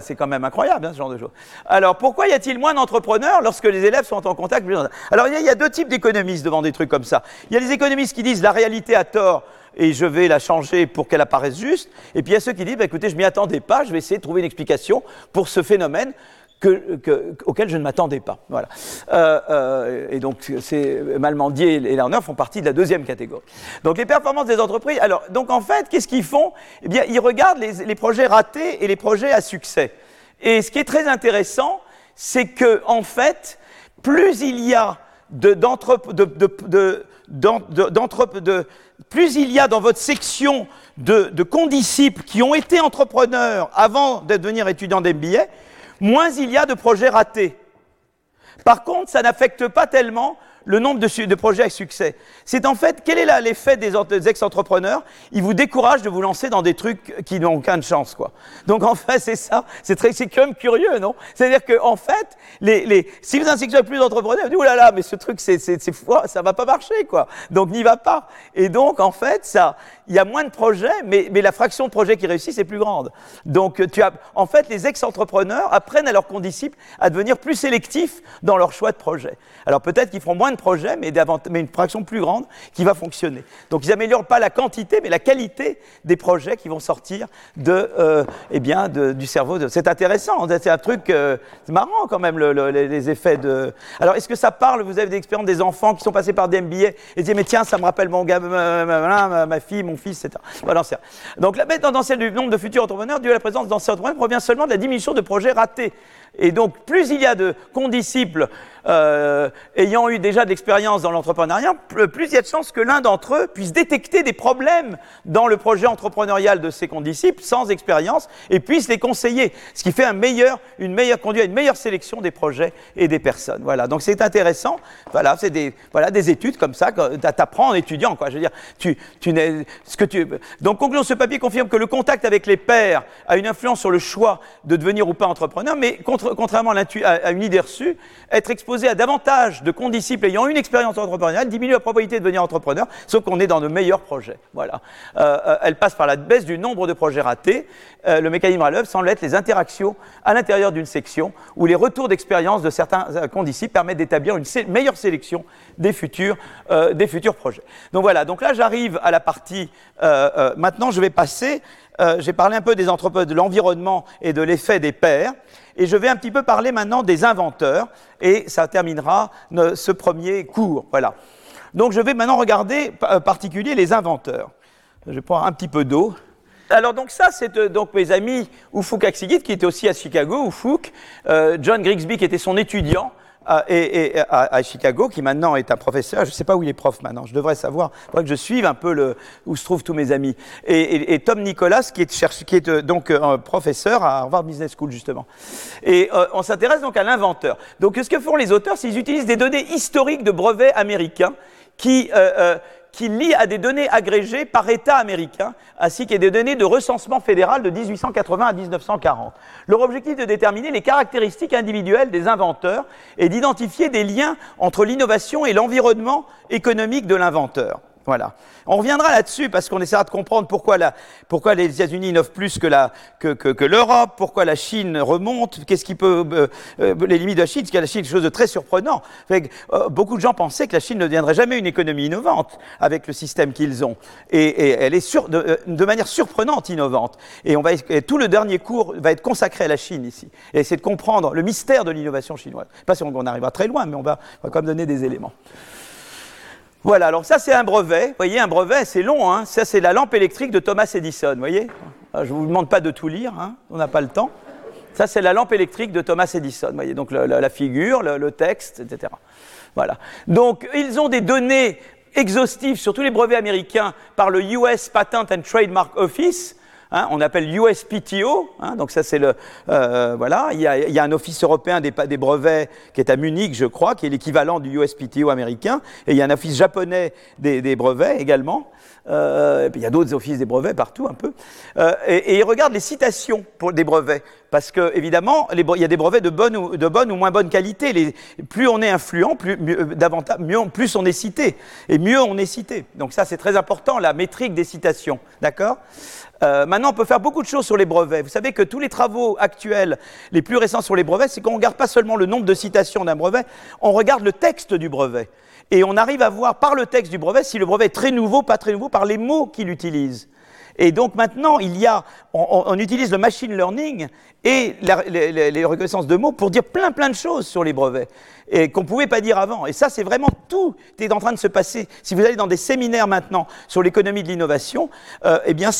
c'est quand même incroyable, hein, ce genre de choses. Alors, pourquoi y a-t-il moins d'entrepreneurs lorsque les élèves sont en contact Alors, il y, a deux types d'économistes devant des trucs comme ça. Il y a les économistes qui disent la réalité a tort et je vais la changer pour qu'elle apparaisse juste. Et puis, il y a ceux qui disent, bah, écoutez, je m'y attendais pas, je vais essayer de trouver une explication pour ce phénomène que, auquel je ne m'attendais pas. Voilà. Euh, euh, et donc, c'est Malmandier et Lerner font partie de la deuxième catégorie. Donc, les performances des entreprises. Alors, donc en fait, qu'est-ce qu'ils font? Eh bien, ils regardent les, les, projets ratés et les projets à succès. Et ce qui est très intéressant, c'est que en fait, plus il y a de, de, de, plus il y a dans votre section de, de condisciples qui ont été entrepreneurs avant de devenir étudiants d'MBA, moins il y a de projets ratés. Par contre, ça n'affecte pas tellement le nombre de, projets à succès. C'est en fait, quel est l'effet des, ex-entrepreneurs? Ils vous découragent de vous lancer dans des trucs qui n'ont aucune chance, quoi. Donc en fait, c'est ça. C'est très, quand même curieux, non? C'est-à-dire que en fait, les, les, si vous insistez plus d'entrepreneurs, vous dites, là, mais ce truc, c'est, c'est, c'est, ça va pas marcher, quoi. Donc n'y va pas. Et donc, en fait, ça, il y a moins de projets, mais, mais la fraction de projets qui réussissent est plus grande. Donc, tu as, en fait, les ex-entrepreneurs apprennent à leurs condisciples à devenir plus sélectifs dans leur choix de projet. Alors peut-être qu'ils feront moins de projet, mais, une fraction plus grande qui va fonctionner. Donc ils n'améliorent pas la quantité, mais la qualité des projets qui vont sortir de, euh, eh bien, du cerveau. C'est intéressant, c'est un truc, euh, marrant quand même les, effets de. Alors est-ce que ça parle Vous avez des expériences des enfants qui sont passés par des MBA et disent mais tiens, ça me rappelle mon gars, ma, fille, mon fils, etc. Voilà, Donc la baisse tendancielle du nombre de futurs entrepreneurs due à la présence d'anciens entrepreneurs provient seulement de la diminution de projets ratés. Et donc, plus il y a de condisciples euh, ayant eu déjà de l'expérience dans l'entrepreneuriat, plus il y a de chances que l'un d'entre eux puisse détecter des problèmes dans le projet entrepreneurial de ses condisciples sans expérience et puisse les conseiller, ce qui fait un meilleur, une meilleure conduite, une meilleure sélection des projets et des personnes. Voilà, donc c'est intéressant. Voilà, c'est des, voilà, des études comme ça que tu apprends en étudiant. Quoi. Je veux dire, tu, tu ce que tu... Donc, conclusion, ce papier confirme que le contact avec les pairs a une influence sur le choix de devenir ou pas entrepreneur, mais contrairement à, une idée reçue, être exposé à davantage de condisciples ayant une expérience entrepreneuriale diminue la probabilité de devenir entrepreneur, sauf qu'on est dans de meilleurs projets. Voilà. Euh, euh, elle passe par la baisse du nombre de projets ratés. Euh, le mécanisme à l'œuvre semble être les interactions à l'intérieur d'une section où les retours d'expérience de certains condisciples permettent d'établir une meilleure sélection des futurs, des futurs projets. Donc voilà, donc là j'arrive à la partie, maintenant je vais passer, j'ai parlé un peu des entrepreneurs, de l'environnement et de l'effet des pairs. Et je vais un petit peu parler maintenant des inventeurs, et ça terminera ce premier cours. Voilà. Donc je vais maintenant regarder en particulier les inventeurs. Je vais prendre un petit peu d'eau. Alors donc ça, c'est donc mes amis Ufuk Aksigit, qui était aussi à Chicago, Ufuk, John Grigsby, qui était son étudiant, et, à, Chicago, qui maintenant est un professeur. Je ne sais pas où il est prof maintenant, je devrais savoir. Il faudrait que je suive un peu le, où se trouvent tous mes amis. Et, Tom Nicolas, qui est, qui est euh, donc euh, professeur à Harvard Business School, justement. Et euh, on s'intéresse donc à l'inventeur. Donc ce que font les auteurs, c'est qu'ils utilisent des données historiques de brevets américains qui qui lie à des données agrégées par État américain, ainsi qu'à des données de recensement fédéral de 1880 à 1940. Leur objectif est de déterminer les caractéristiques individuelles des inventeurs et d'identifier des liens entre l'innovation et l'environnement économique de l'inventeur. Voilà. On reviendra là-dessus parce qu'on essaiera de comprendre pourquoi, les États-Unis innovent plus que, l'Europe, pourquoi la Chine remonte, qu'est-ce qui peut euh, euh, les limites de la Chine, parce que la Chine quelque chose de très surprenant. Euh, beaucoup de gens pensaient que la Chine ne deviendrait jamais une économie innovante avec le système qu'ils ont, et, elle est de, manière surprenante innovante. Et, on va, tout le dernier cours va être consacré à la Chine ici, et essayer de comprendre le mystère de l'innovation chinoise. Pas si on, arrivera très loin, mais on va, on va quand même donner des éléments. Voilà, alors ça c'est un brevet. Vous voyez, un brevet, c'est long. Hein. Ça c'est la lampe électrique de Thomas Edison. Voyez Je ne vous demande pas de tout lire, hein. on n'a pas le temps. Ça c'est la lampe électrique de Thomas Edison. Voyez, donc la, figure, le, texte, etc. Voilà. Donc ils ont des données exhaustives sur tous les brevets américains par le US Patent and Trademark Office. Hein, on appelle USPTO, hein, donc ça c'est le euh, voilà. Il y, a, un office européen des, brevets qui est à Munich, je crois, qui est l'équivalent du USPTO américain, et il y a un office japonais des, brevets également. Euh, il y a d'autres offices des brevets partout un peu. Euh, et, et, ils les citations pour des brevets, parce que évidemment il y a des brevets de bonne ou, de bonne ou moins bonne qualité. Plus on est influent, plus, davantage, mieux, plus on est cité, et mieux on est cité. Donc ça c'est très important, la métrique des citations, d'accord? Euh, maintenant, on peut faire beaucoup de choses sur les brevets. Vous savez que tous les travaux actuels, les plus récents sur les brevets, c'est qu'on ne regarde pas seulement le nombre de citations d'un brevet, on regarde le texte du brevet. Et on arrive à voir par le texte du brevet si le brevet est très nouveau, pas très nouveau, par les mots qu'il utilise. Et donc maintenant, il y a, on, utilise le machine learning et les, reconnaissances de mots pour dire plein plein de choses sur les brevets et qu'on ne pouvait pas dire avant. Et ça, c'est vraiment tout est en train de se passer. Si vous allez dans des séminaires maintenant sur l'économie de l'innovation, euh, eh bien,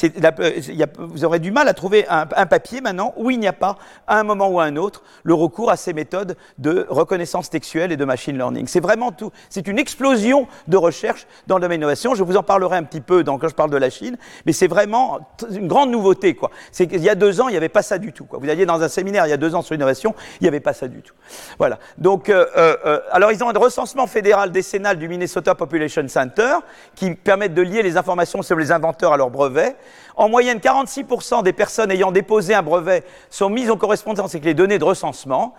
vous aurez du mal à trouver un, papier maintenant où il n'y a pas, à un moment ou à un autre, le recours à ces méthodes de reconnaissance textuelle et de machine learning. C'est vraiment tout. C'est une explosion de recherche dans le domaine de l'innovation. Je vous en parlerai un petit peu quand je parle de la Chine, mais c'est vraiment une grande nouveauté. Quoi. Qu'il y a deux ans, il n'y avait pas ça du tout. Dans un séminaire il y a deux ans sur l'innovation, il n'y avait pas ça du tout. Voilà. Donc, euh, euh, euh, alors ils ont un recensement fédéral décennal du Minnesota Population Center qui permet de lier les informations sur les inventeurs à leurs brevets. En moyenne, 46% des personnes ayant déposé un brevet sont mises en correspondance avec les données de recensement.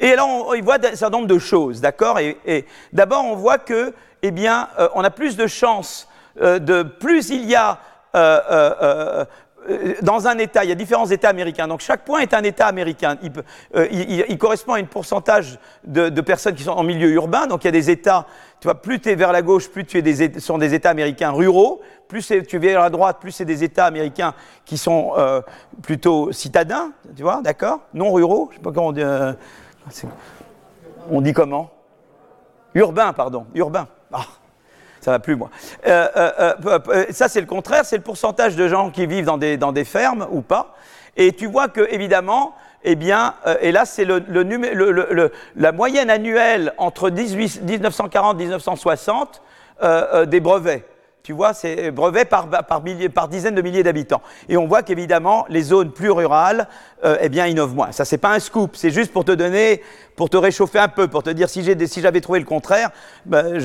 Et là, on, voit un certain nombre de choses, d'accord? Et, d'abord, on voit que, eh bien, on a plus de chances de plus il y a dans un État, il y a différents États américains, donc chaque point est un État américain. Il, euh, correspond à un pourcentage de, personnes qui sont en milieu urbain, donc il y a des États, tu vois, plus tu es vers la gauche, plus tu es des, sont des États américains ruraux, plus tu es vers la droite, plus c'est des États américains qui sont euh, plutôt citadins, tu vois, d'accord? Non ruraux, je sais pas comment on dit. on dit comment? Urbain, pardon, urbain. Ah ça va plus moi. Euh, euh, euh, ça c'est le contraire, c'est le pourcentage de gens qui vivent dans des, dans des fermes ou pas. Et tu vois que évidemment, eh bien, et là c'est le, le, la moyenne annuelle entre 1940 et 1960 des brevets. Tu vois, c'est brevet par, par, par dizaines de milliers d'habitants. Et on voit qu'évidemment, les zones plus rurales, euh, eh bien, innovent moins. Ça, c'est pas un scoop, c'est juste pour te donner, pour te réchauffer un peu, pour te dire si j'avais trouvé le contraire, ben,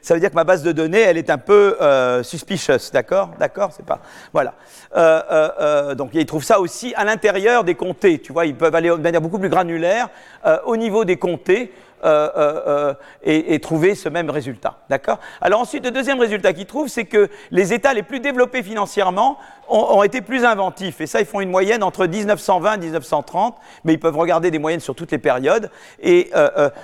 ça veut dire que ma base de données, elle est un peu euh, suspicious, d'accord? D'accord? C'est pas. Voilà. Euh, euh, donc, ils trouvent ça aussi à l'intérieur des comtés. Tu vois, ils peuvent aller de manière beaucoup plus granulaire au niveau des comtés. Euh, euh, euh, et, trouver ce même résultat. D'accord? Alors ensuite, le deuxième résultat qu'ils trouvent, c'est que les États les plus développés financièrement ont, été plus inventifs. Et ça, ils font une moyenne entre 1920 et 1930, mais ils peuvent regarder des moyennes sur toutes les périodes. Et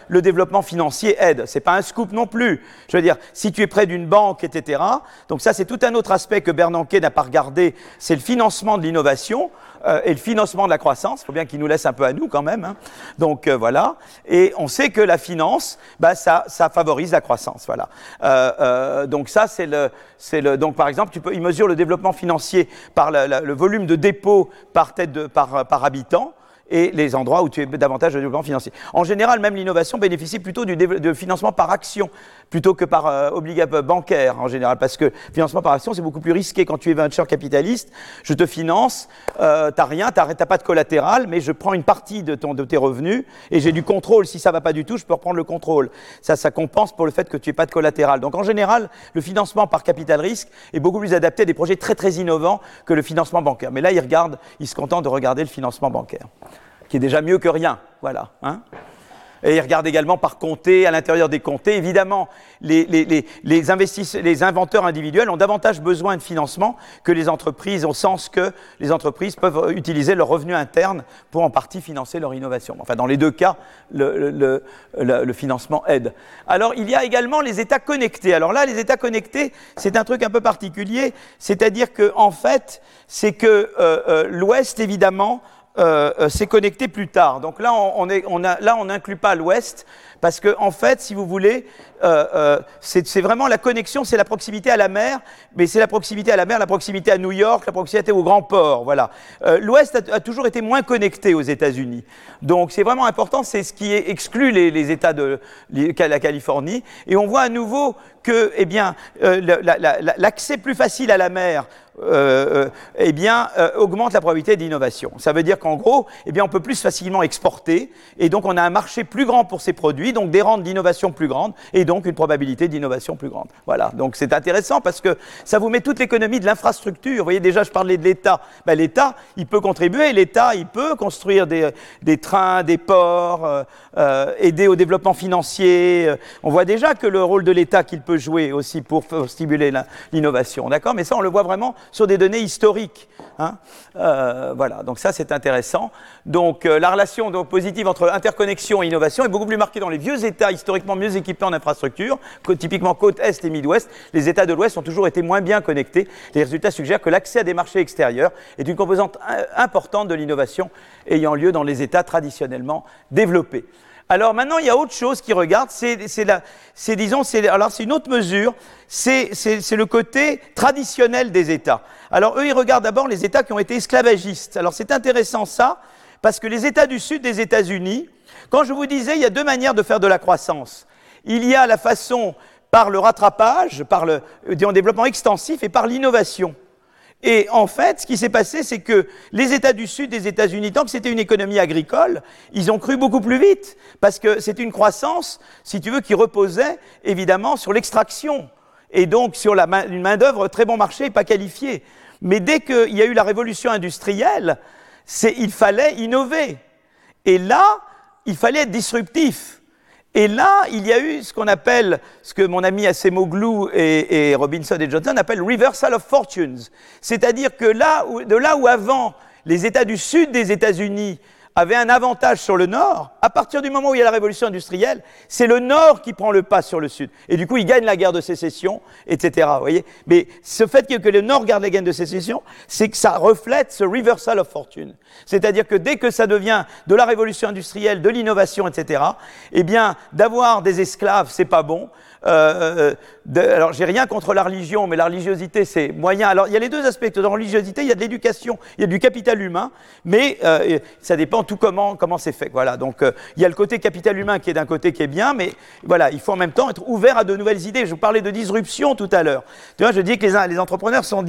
le développement financier aide. C'est pas un scoop non plus. Je veux dire, si tu es près d'une banque, etc. Donc ça, c'est tout un autre aspect que Bernanke n'a pas regardé. C'est le financement de l'innovation. Euh, et le financement de la croissance. Il faut bien qu'il nous laisse un peu à nous quand même. Hein. Donc euh, voilà. Et on sait que la finance, bah, ça, ça favorise la croissance. Voilà. Euh, donc ça, c'est le, c'est le. Donc par exemple, tu peux, il mesure le développement financier par le volume de dépôts par tête de, par, par habitant et les endroits où tu es davantage de développement financier. En général, même l'innovation bénéficie plutôt du financement par action plutôt que par euh, obligatoire bancaire en général, parce que financement par action, c'est beaucoup plus risqué quand tu es venture capitaliste. Je te finance, euh, t'as rien, t'as pas de collatéral, mais je prends une partie de, tes revenus et j'ai du contrôle. Si ça va pas du tout, je peux reprendre le contrôle. Ça, ça compense pour le fait que tu n'aies pas de collatéral. Donc en général, le financement par capital risque est beaucoup plus adapté à des projets très très innovants que le financement bancaire. Mais là, il regarde, il se contente de regarder le financement bancaire, qui est déjà mieux que rien. Voilà. Hein et ils regardent également par comté, à l'intérieur des comtés. Évidemment, les, investisseurs, les inventeurs individuels ont davantage besoin de financement que les entreprises, au sens que les entreprises peuvent utiliser leurs revenus internes pour en partie financer leur innovation. Enfin, dans les deux cas, le, financement aide. Alors, il y a également les États connectés. Alors là, les États connectés, c'est un truc un peu particulier, c'est-à-dire que en fait, c'est que euh, euh, l'Ouest, évidemment, euh, euh, s'est connecté plus tard. Donc là, on, on a, là, on n'inclut pas l'Ouest, parce que en fait, si vous voulez, euh, euh, c'est vraiment la connexion, c'est la proximité à la mer, mais c'est la proximité à la mer, la proximité à New York, la proximité au grand port. Voilà. Euh, L'Ouest a, toujours été moins connecté aux États-Unis, donc c'est vraiment important. C'est ce qui exclut les, les États de la Californie, et on voit à nouveau que, eh bien, l'accès plus facile à la mer euh, eh bien, augmente la probabilité d'innovation. Ça veut dire qu'en gros, eh bien, on peut plus facilement exporter, et donc on a un marché plus grand pour ces produits, donc des rentes d'innovation plus grandes, et donc une probabilité d'innovation plus grande. Voilà, donc c'est intéressant parce que ça vous met toute l'économie de l'infrastructure. Vous voyez, déjà, je parlais de l'État. Ben, L'État, il peut contribuer, l'État, il peut construire des, trains, des ports, euh, euh, aider au développement financier. On voit déjà que le rôle de l'État qu'il peut jouer aussi pour, stimuler l'innovation, d'accord? Mais ça, on le voit vraiment sur des données historiques. Hein euh, voilà, donc ça, c'est intéressant. Donc la relation positive entre interconnexion et innovation est beaucoup plus marquée dans les vieux États historiquement mieux équipés en infrastructure, typiquement côte Est et Midwest. Les États de l'Ouest ont toujours été moins bien connectés. Les résultats suggèrent que l'accès à des marchés extérieurs est une composante importante de l'innovation ayant lieu dans les États traditionnellement développés. Alors maintenant, il y a autre chose qui regarde, c'est disons, alors c'est une autre mesure, c'est le côté traditionnel des États. Alors eux, ils regardent d'abord les États qui ont été esclavagistes. Alors c'est intéressant ça, parce que les États du Sud des États-Unis, quand je vous disais, il y a deux manières de faire de la croissance. Il y a la façon par le rattrapage, par le développement extensif et par l'innovation. Et en fait, ce qui s'est passé, c'est que les États du Sud des États-Unis, tant que c'était une économie agricole, ils ont cru beaucoup plus vite, parce que c'est une croissance, si tu veux, qui reposait évidemment sur l'extraction, et donc sur une main-d'œuvre très bon marché et pas qualifiée. Mais dès qu'il y a eu la révolution industrielle, il fallait innover. Et là, il fallait être disruptif. Et là, il y a eu ce qu'on appelle, ce que mon ami Acemoglu et, et Robinson et Johnson appellent reversal of fortunes. C'est-à-dire que là de là où avant les États du sud des États-Unis avait un avantage sur le Nord, à partir du moment où il y a la révolution industrielle, c'est le Nord qui prend le pas sur le Sud. Et du coup, il gagne la guerre de sécession, etc. Vous voyez Mais ce fait que, le Nord garde la guerre de sécession, c'est que ça reflète ce reversal of fortune. C'est-à-dire que dès que ça devient de la révolution industrielle, de l'innovation, etc., eh bien, d'avoir des esclaves, c'est pas bon. Euh, euh, alors, j'ai rien contre la religion, mais la religiosité, c'est moyen. Alors, il y a les deux aspects. Dans la religiosité, il y a de l'éducation, il y a du capital humain, mais euh, ça dépend tout comment comment c'est fait. Voilà. Donc, il y a le côté capital humain qui est d'un côté qui est bien, mais voilà, il faut en même temps être ouvert à de nouvelles idées. Je vous parlais de disruption tout à l'heure. Tu vois, je dis que les, les entrepreneurs sont,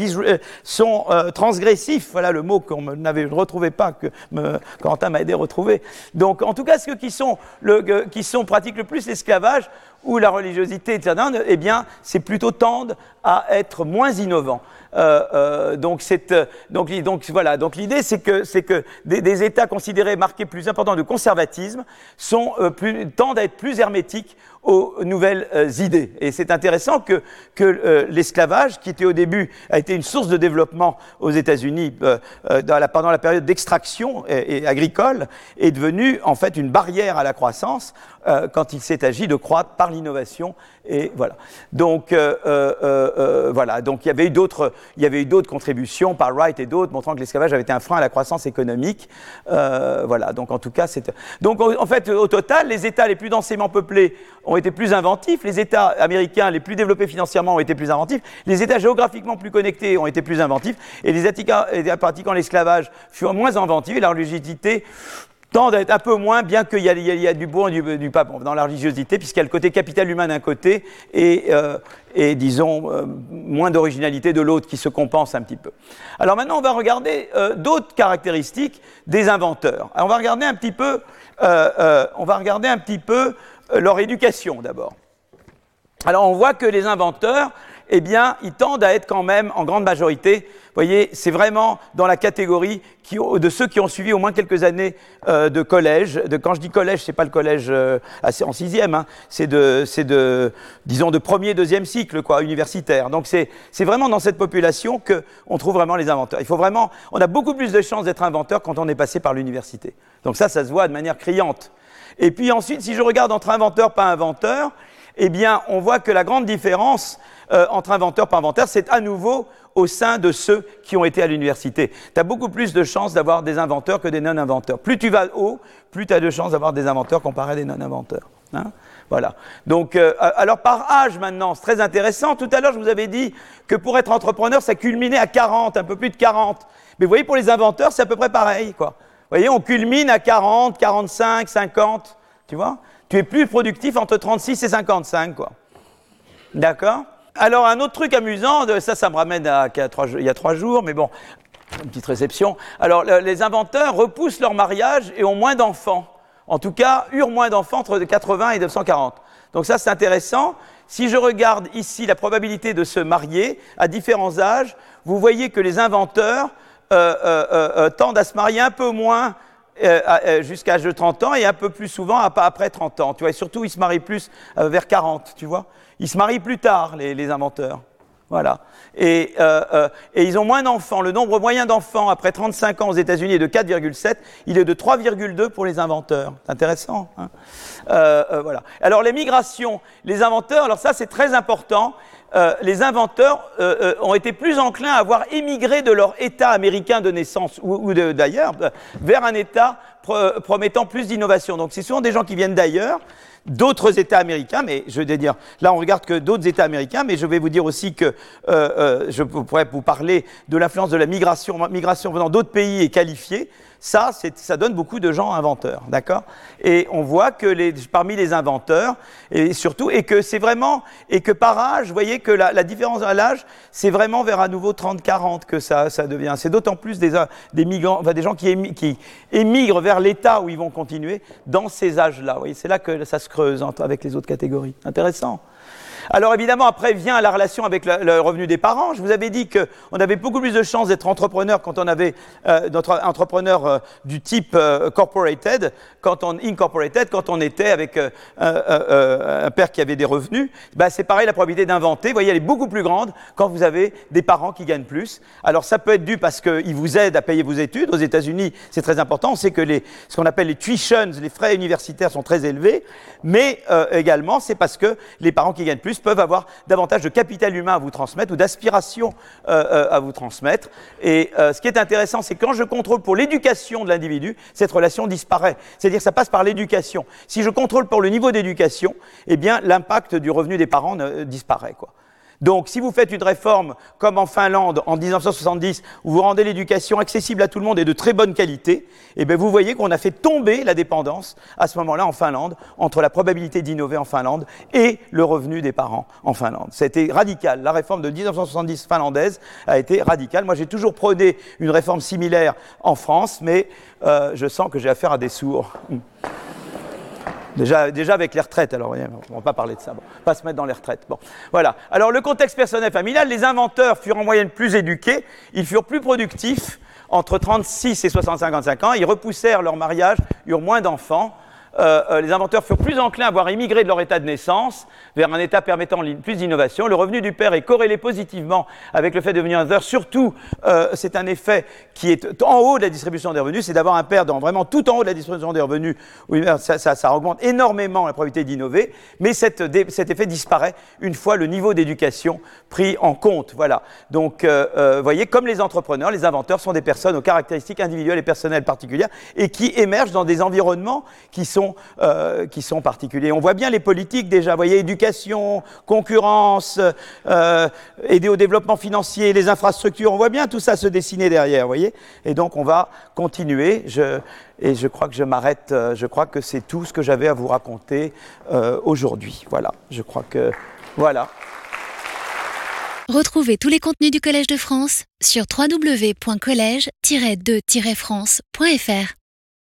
sont transgressifs. Voilà le mot qu'on n'avait retrouvé pas, que me, Quentin m'a aidé à retrouver. Donc, en tout cas, ceux qui sont, le, qui sont pratiquent le plus l'esclavage ou la religiosité, etc., eh bien, c'est plutôt tendre à être moins innovant. Euh, euh, donc, donc, donc, voilà. Donc, l'idée, c'est que, c'est que des, États considérés marqués plus importants de conservatisme sont, euh, tendent à être plus hermétiques aux nouvelles euh, idées. Et c'est intéressant que, euh, l'esclavage, qui était au début, a été une source de développement aux États-Unis euh, pendant la période d'extraction agricole, est devenu en fait une barrière à la croissance quand il s'est agi de croître par l'innovation. Et voilà. Donc voilà. Donc il y avait eu d'autres, il y avait eu d'autres contributions par Wright et d'autres montrant que l'esclavage avait été un frein à la croissance économique. voilà. Donc en tout cas, c'est donc en fait au total, les États les plus densément peuplés ont été plus inventifs, les États américains les plus développés financièrement ont été plus inventifs, les États géographiquement plus connectés ont été plus inventifs, et les États pratiquant l'esclavage furent moins inventifs, et la religiosité tend à être un peu moins, bien qu'il y, a du bon et du, pas bon dans la religiosité, puisqu'il y a le côté capital humain d'un côté et, euh, disons, euh, moins d'originalité de l'autre qui se compense un petit peu. Alors maintenant, on va regarder euh, d'autres caractéristiques des inventeurs. on va regarder un petit peu, on va regarder un petit peu leur éducation d'abord. Alors on voit que les inventeurs, eh bien, ils tendent à être quand même en grande majorité, vous voyez, c'est vraiment dans la catégorie de ceux qui ont suivi au moins quelques années euh, de collège. De, quand je dis collège, c'est pas le collège euh, en sixième, hein, c'est de, de, disons, de premier, deuxième cycle, quoi, universitaire. Donc c'est vraiment dans cette population qu'on trouve vraiment les inventeurs. Il faut vraiment, on a beaucoup plus de chances d'être inventeur quand on est passé par l'université. Donc ça, ça se voit de manière criante. Et puis ensuite, si je regarde entre inventeur pas inventeur, eh bien, on voit que la grande différence euh, entre inventeur pas inventeur, c'est à nouveau au sein de ceux qui ont été à l'université. Tu as beaucoup plus de chances d'avoir des inventeurs que des non-inventeurs. Plus tu vas haut, plus tu as de chances d'avoir des inventeurs comparés à des non-inventeurs. Hein. voilà. Donc, euh, alors par âge maintenant, c'est très intéressant. Tout à l'heure, je vous avais dit que pour être entrepreneur, ça culminait à 40, un peu plus de 40. Mais vous voyez, pour les inventeurs, c'est à peu près pareil, quoi voyez, on culmine à 40, 45, 50, tu vois Tu es plus productif entre 36 et 55, quoi. D'accord? Alors, un autre truc amusant, ça, ça me ramène à, il y a trois jours, mais bon, une petite réception. Alors, les inventeurs repoussent leur mariage et ont moins d'enfants. En tout cas, eurent moins d'enfants entre 80 et 940. Donc ça, c'est intéressant. Si je regarde ici la probabilité de se marier à différents âges, vous voyez que les inventeurs euh, euh, euh, tendent à se marier un peu moins jusqu'à l'âge de 30 ans et un peu plus souvent après 30 ans. Tu vois, et surtout, ils se marient plus vers 40, tu vois. Ils se marient plus tard, les, inventeurs. Voilà. Et, et, ils ont moins d'enfants. Le nombre moyen d'enfants après 35 ans aux États-Unis est de 4,7. Il est de 3,2 pour les inventeurs. C'est intéressant. Hein voilà. Alors les migrations, les inventeurs, alors ça c'est très important. Euh, les inventeurs euh, euh, ont été plus enclins à avoir émigré de leur État américain de naissance ou, d'ailleurs vers un État promettant plus d'innovation. Donc c'est souvent des gens qui viennent d'ailleurs, d'autres États américains, mais je vais dire, là on regarde que d'autres États américains, mais je vais vous dire aussi que je pourrais vous parler de l'influence de la migration, migration venant d'autres pays et qualifiée. Ça, ça donne beaucoup de gens inventeurs, d'accord? Et on voit que les, parmi les inventeurs, et surtout, et que c'est vraiment, et que par âge, vous voyez que la, différence à l'âge, c'est vraiment vers à nouveau 30-40 que ça, ça devient. C'est d'autant plus des, des migrants, enfin, des gens qui, qui émigrent vers l'État où ils vont continuer dans ces âges-là. Vous voyez, c'est là que ça se creuse avec les autres catégories. Intéressant. Alors évidemment, après vient la relation avec le, revenu des parents. Je vous avais dit qu'on avait beaucoup plus de chances d'être entrepreneur quand on avait euh, entrepreneur euh, du type euh, corporated, quand on incorporated, quand on était avec un père qui avait des revenus. Ben, c'est pareil, la probabilité d'inventer, vous voyez, elle est beaucoup plus grande quand vous avez des parents qui gagnent plus. Alors ça peut être dû parce qu'ils vous aident à payer vos études. Aux États-Unis, c'est très important. On sait que les, ce qu'on appelle les tuitions, les frais universitaires sont très élevés, mais également c'est parce que les parents qui gagnent plus peuvent avoir davantage de capital humain à vous transmettre ou d'aspiration euh, euh, à vous transmettre. Et euh, ce qui est intéressant, c'est quand je contrôle pour l'éducation de l'individu, cette relation disparaît. C'est-à-dire ça passe par l'éducation. Si je contrôle pour le niveau d'éducation, eh bien l'impact du revenu des parents disparaît. Quoi. Donc, si vous faites une réforme comme en Finlande en 1970, où vous rendez l'éducation accessible à tout le monde et de très bonne qualité, eh bien, vous voyez qu'on a fait tomber la dépendance à ce moment-là en Finlande entre la probabilité d'innover en Finlande et le revenu des parents en Finlande. C'était radical. La réforme de 1970 finlandaise a été radicale. Moi, j'ai toujours prôné une réforme similaire en France, mais euh, je sens que j'ai affaire à des sourds. Déjà, déjà avec les retraites, alors on ne va pas parler de ça, bon, pas se mettre dans les retraites. Bon, voilà. Alors le contexte personnel familial, les inventeurs furent en moyenne plus éduqués, ils furent plus productifs entre 36 et 65 ans, ils repoussèrent leur mariage, eurent moins d'enfants, les inventeurs furent plus enclins à voir immigrer de leur état de naissance vers un état permettant plus d'innovation. Le revenu du père est corrélé positivement avec le fait de devenir inventeur. Surtout, c'est un effet qui est en haut de la distribution des revenus, c'est d'avoir un père dans vraiment tout en haut de la distribution des revenus. ça, ça, augmente énormément la probabilité d'innover, mais cet effet disparaît une fois le niveau d'éducation pris en compte. Voilà. Donc, vous voyez, comme les entrepreneurs, les inventeurs sont des personnes aux caractéristiques individuelles et personnelles particulières et qui émergent dans des environnements qui sont, euh, qui sont particuliers. On voit bien les politiques déjà, vous voyez, éducation, concurrence, euh, aider au développement financier, les infrastructures, on voit bien tout ça se dessiner derrière, vous voyez. Et donc on va continuer. Et je crois que je m'arrête, euh, je crois que c'est tout ce que j'avais à vous raconter aujourd'hui. Voilà, je crois que... Voilà. Retrouvez tous les contenus du Collège de France sur www.colège-2-france.fr.